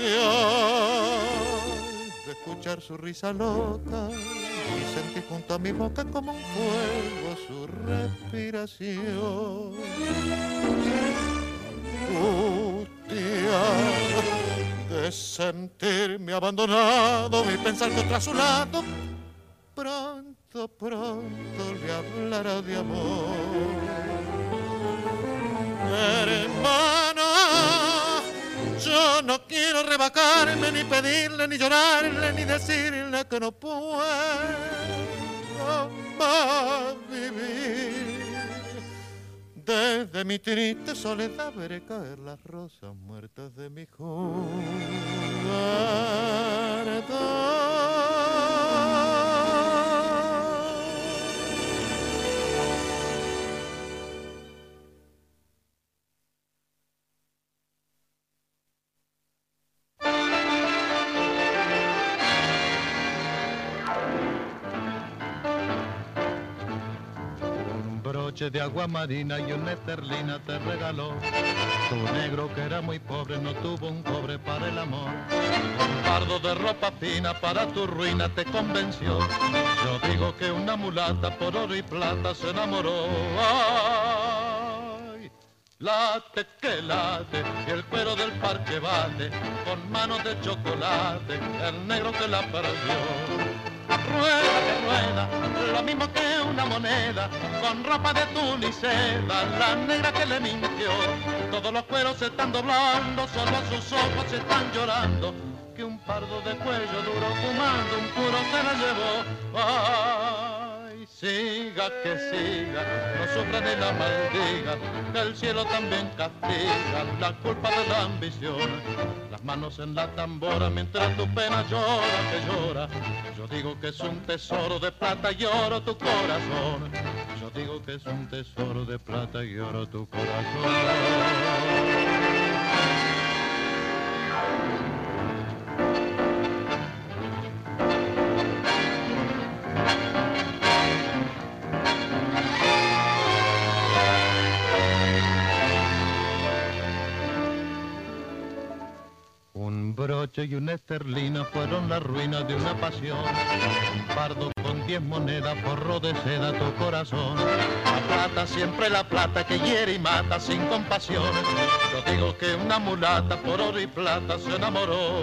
de escuchar su risa loca y sentir junto a mi boca como un fuego su respiración. Sentirme abandonado y pensar tras su lado pronto, pronto le hablará de amor. Hermano, yo no quiero rebacarme, ni pedirle, ni llorarle, ni decirle que no puedo más vivir. Desde mi triste soledad veré caer las rosas muertas de mi juventud. De agua marina y una esterlina te regaló. Tu negro que era muy pobre no tuvo un cobre para el amor. Un fardo de ropa fina para tu ruina te convenció. Yo digo que una mulata por oro y plata se enamoró. Ay, late que late y el cuero del parque bate con manos de chocolate el negro que la perdió rueda que rueda, lo mismo que una moneda, con ropa de tul y seda, la negra que le mintió. Todos los cueros se están doblando, solo sus ojos se están llorando, que un pardo de cuello duro fumando un puro se la llevó. Ay, siga que siga, no sufra ni la maldiga, que el cielo también castiga la culpa de la ambición. Las manos en la tambora mientras tu pena llora, que llora. Yo digo que es un tesoro de plata y oro tu corazón. Yo digo que es un tesoro de plata y oro tu corazón. Broche y una esterlina fueron la ruina de una pasión. Pardo con diez monedas forró de seda tu corazón. La plata, siempre la plata que hiere y mata sin compasión. Yo digo que una mulata por oro y plata se enamoró.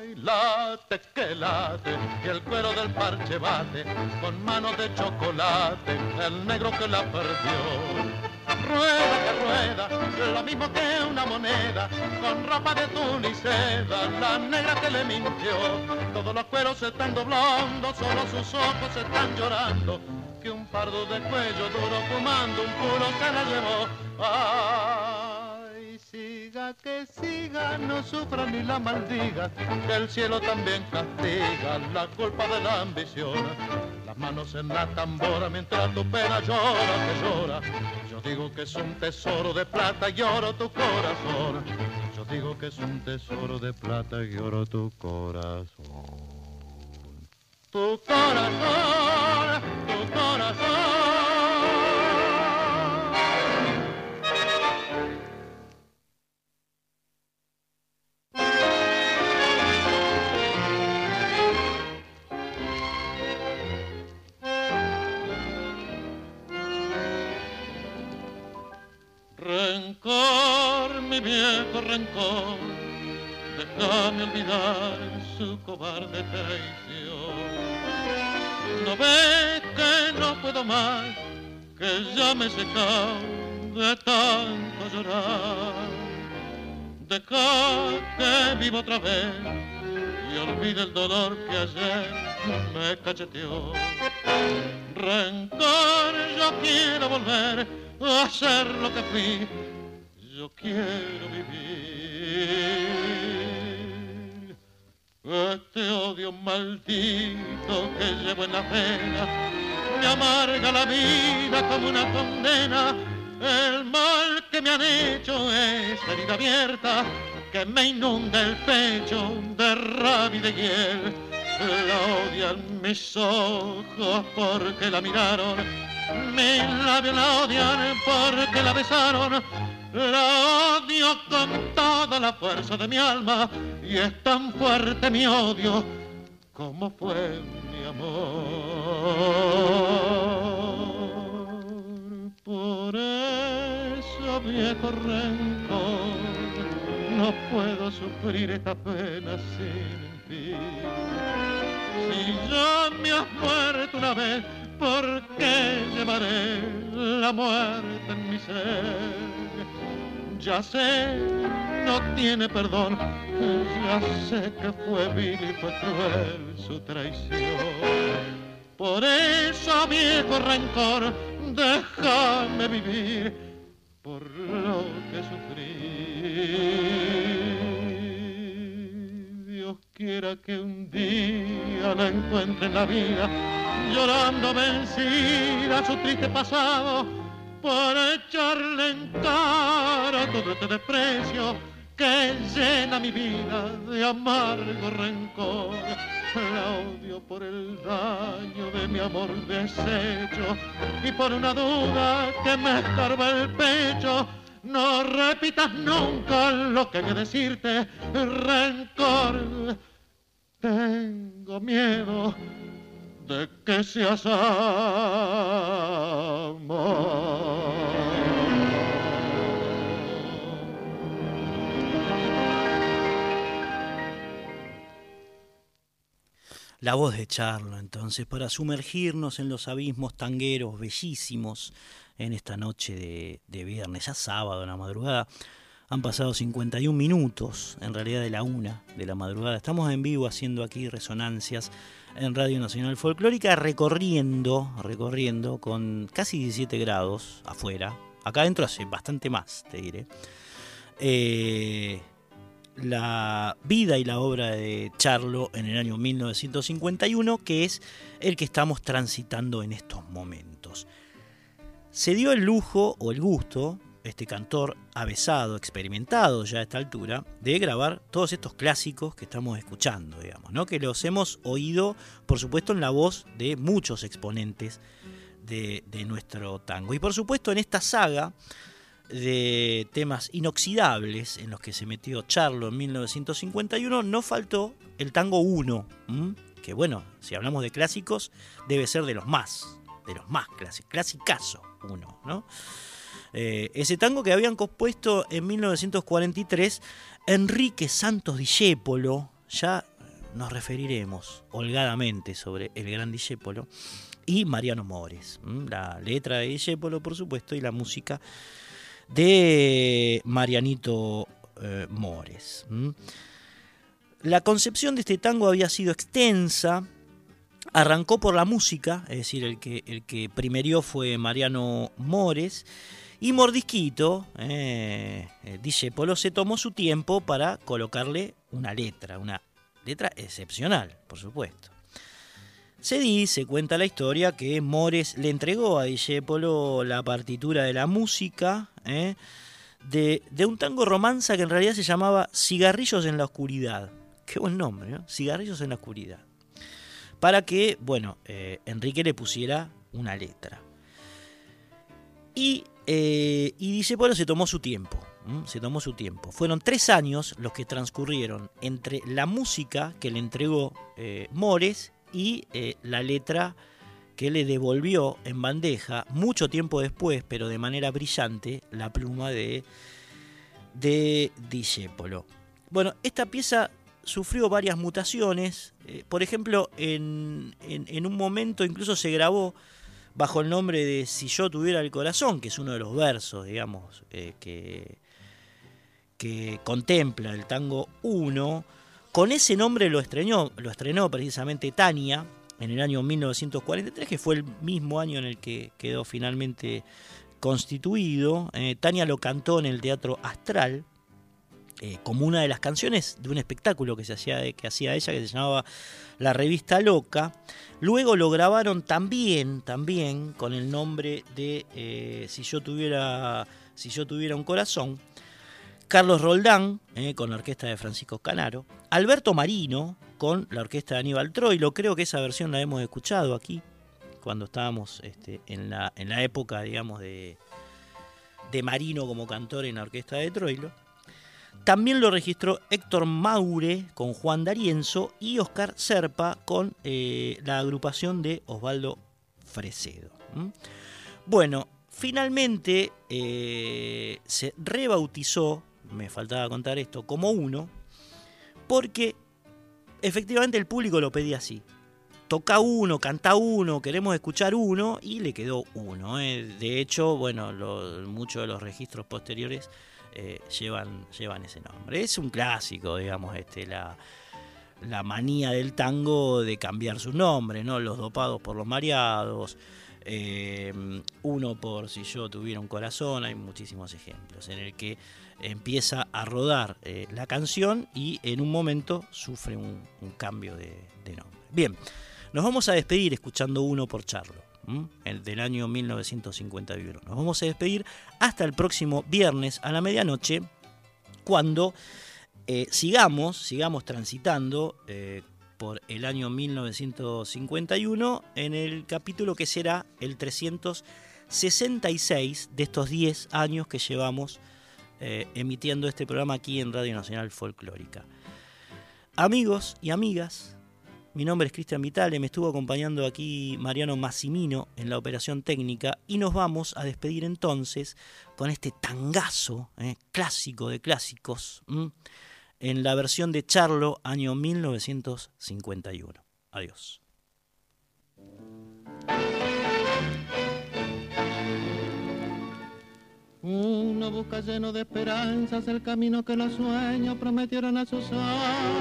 Ay, late que late y el cuero del parche bate con manos de chocolate el negro que la perdió. Rueda que rueda, lo mismo que una moneda, con ropa de tul y seda, la negra que le mintió. Todos los cueros se están doblando, solo sus ojos se están llorando, que un pardo de cuello duro fumando un puro se la llevó. Ay, siga que siga, no sufra ni la maldiga, que el cielo también castiga la culpa de la ambición. Las manos en la tambora mientras tu pena llora, que llora. Yo digo que es un tesoro de plata y oro tu corazón. Yo digo que es un tesoro de plata y oro tu corazón. Tu corazón, tu corazón. Mi viejo rencor, déjame olvidar su cobarde traición. No ves que no puedo más, que ya me he secado de tanto llorar. Deja que viva otra vez y olvide el dolor que ayer me cacheteó. Rencor, yo quiero volver a ser lo que fui, yo quiero vivir. Este odio maldito que llevo en la pena me amarga la vida como una condena. El mal que me han hecho es herida abierta que me inunda el pecho de rabia y de hiel. La odian mis ojos porque la miraron mis labios la odian porque la besaron. La odio con toda la fuerza de mi alma y es tan fuerte mi odio como fue mi amor. Por eso viejo rencor no puedo sufrir esta pena sin fin. Si ya me has muerto una vez, ¿Por qué llevaré la muerte en mi ser? Ya sé, no tiene perdón, ya sé que fue vil y fue cruel su traición. Por eso, viejo rencor, déjame vivir por lo que sufrí. Dios quiera que un día la encuentre en la vida, llorando vencida su triste pasado, por echarle en cara todo este desprecio que llena mi vida de amargo rencor. La odio por el daño de mi amor deshecho y por una duda que me estorba el pecho no repitas nunca lo que voy a decirte, rencor. Tengo miedo de que seas La voz de Charlo, entonces, para sumergirnos en los abismos tangueros bellísimos en esta noche de, viernes, ya sábado en la madrugada. Han pasado 51 minutos, en realidad de la una de la madrugada. Estamos en vivo haciendo aquí resonancias en Radio Nacional Folclórica, recorriendo, recorriendo con casi 17 grados afuera. Acá adentro hace bastante más, te diré. Eh, la vida y la obra de Charlo en el año 1951, que es el que estamos transitando en estos momentos se dio el lujo o el gusto, este cantor avesado, experimentado ya a esta altura, de grabar todos estos clásicos que estamos escuchando, digamos, ¿no? que los hemos oído, por supuesto, en la voz de muchos exponentes de, nuestro tango. Y por supuesto, en esta saga de temas inoxidables en los que se metió Charlo en 1951, no faltó el tango 1, que bueno, si hablamos de clásicos, debe ser de los más, de los más clásicos, clasicazo uno, ¿no? Eh, ese tango que habían compuesto en 1943 Enrique Santos Discépolo, ya nos referiremos holgadamente sobre el gran Discépolo y Mariano Mores. La letra de Discépolo, por supuesto, y la música de Marianito eh, Mores. La concepción de este tango había sido extensa, arrancó por la música, es decir, el que, el que primerió fue Mariano Mores, y Mordisquito, eh, eh Polo, se tomó su tiempo para colocarle una letra, una letra excepcional, por supuesto. Se dice, cuenta la historia, que Mores le entregó a Discepolo la partitura de la música eh, de, un tango romanza que en realidad se llamaba Cigarrillos en la Oscuridad. Qué buen nombre, ¿no? Cigarrillos en la Oscuridad. Para que, bueno, eh, Enrique le pusiera una letra. Y eh, y dice, se tomó su tiempo, se tomó su tiempo. Fueron tres años los que transcurrieron entre la música que le entregó eh, Mores y eh, la letra que le devolvió en bandeja mucho tiempo después, pero de manera brillante, la pluma de, de Discepolo. Bueno, esta pieza sufrió varias mutaciones. por ejemplo, en, un momento incluso se grabó bajo el nombre de Si yo tuviera el corazón, que es uno de los versos, digamos, eh, que, que contempla el tango 1. Con ese nombre lo estrenó, lo estrenó precisamente Tania en el año 1943, que fue el mismo año en el que quedó finalmente constituido. Eh, Tania lo cantó en el Teatro Astral, eh, como una de las canciones de un espectáculo que, se hacía, que hacía ella, que se llamaba La Revista Loca. Luego lo grabaron también, también con el nombre de eh, Si yo tuviera, si yo tuviera un corazón. Carlos Roldán, eh, con la orquesta de Francisco Canaro. Alberto Marino, con la orquesta de Aníbal Troilo. Creo que esa versión la hemos escuchado aquí, cuando estábamos este, en, la, en la época, digamos, de, de Marino como cantor en la orquesta de Troilo. También lo registró Héctor Maure con Juan D'Arienzo y Oscar Serpa con eh, la agrupación de Osvaldo Fresedo. Bueno, finalmente eh, se rebautizó, me faltaba contar esto, como uno, porque efectivamente el público lo pedía así. Toca uno, canta uno, queremos escuchar uno y le quedó uno. Eh. De hecho, bueno, muchos de los registros posteriores eh, llevan, llevan ese nombre. Es un clásico, digamos, este, la, la manía del tango de cambiar su nombre, ¿no? Los dopados por los mareados, eh, uno por si yo tuviera un corazón, hay muchísimos ejemplos en el que empieza a rodar eh, la canción y en un momento sufre un, cambio de, de nombre. Bien, nos vamos a despedir escuchando uno por Charlo el del año 1951. Nos vamos a despedir hasta el próximo viernes a la medianoche, cuando eh, sigamos, sigamos transitando eh, por el año 1951 en el capítulo que será el 366 de estos 10 años que llevamos eh, emitiendo este programa aquí en Radio Nacional Folclórica. Amigos y amigas, mi nombre es Cristian Vitale, me estuvo acompañando aquí Mariano Massimino en la operación técnica y nos vamos a despedir entonces con este tangazo eh, clásico de clásicos en la versión de Charlo año 1951. Adiós. Uno busca lleno de esperanzas el camino que los sueños prometieron a sus ansias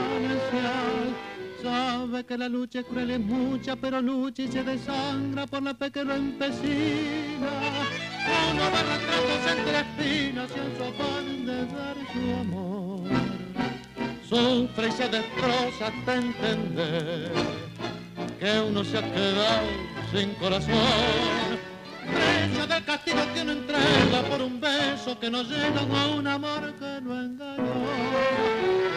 Sabe que la lucha es cruel es mucha, pero lucha y se desangra por la fe que lo empecina. Uno va arrastrándose entre espinas y en su afán de dar su amor. Sufre y se destroza hasta entender que uno se ha quedado sin corazón. Precio del castigo que uno entrega por un beso que no llega a un amor que lo engañó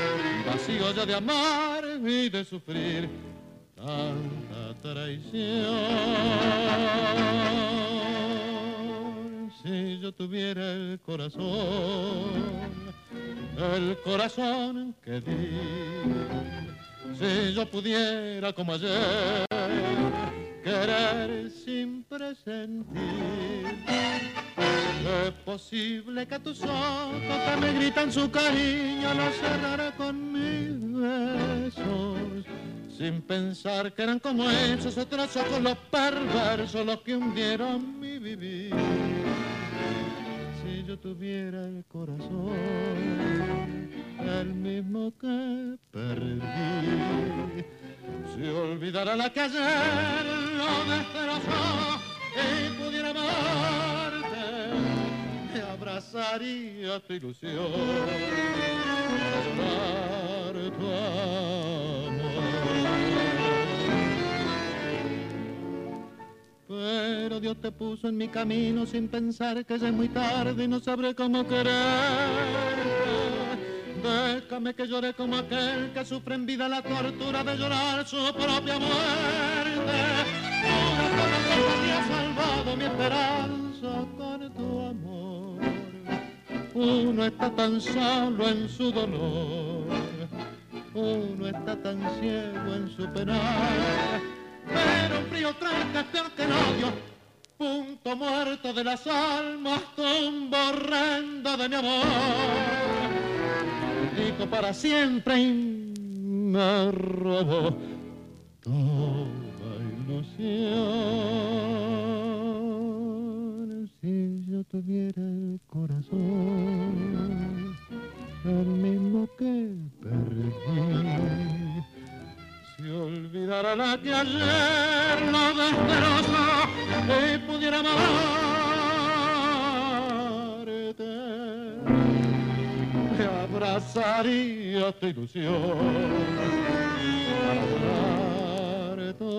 vacío ya de amar y de sufrir tanta traición. Si yo tuviera el corazón, el corazón que di, si yo pudiera como ayer querer sin presentir. Es posible que tus ojos que me gritan su cariño los cerraré con mis besos sin pensar que eran como esos otros ojos los perversos los que hundieron mi vivir. Si yo tuviera el corazón, el mismo que perdí, si olvidara la que ayer lo destrozó y pudiera amarte, me abrazaría tu ilusión para llorar tu amor. Pero Dios te puso en mi camino sin pensar que ya es muy tarde y no sabré cómo quererte. Déjame que llore como aquel que sufre en vida la tortura de llorar su propia muerte. Una cosa que ha salvado mi esperanza con tu amor. Uno está tan solo en su dolor, uno está tan ciego en su penar. Pero un frío tranca es peor que el odio, punto muerto de las almas, tumbo horrendo de mi amor para siempre y me robó toda ilusión. Si yo tuviera el corazón, el mismo que perdí, si olvidara la que ayer lo destrozó y pudiera amarte te abrazaría tu ilusión para llorar tu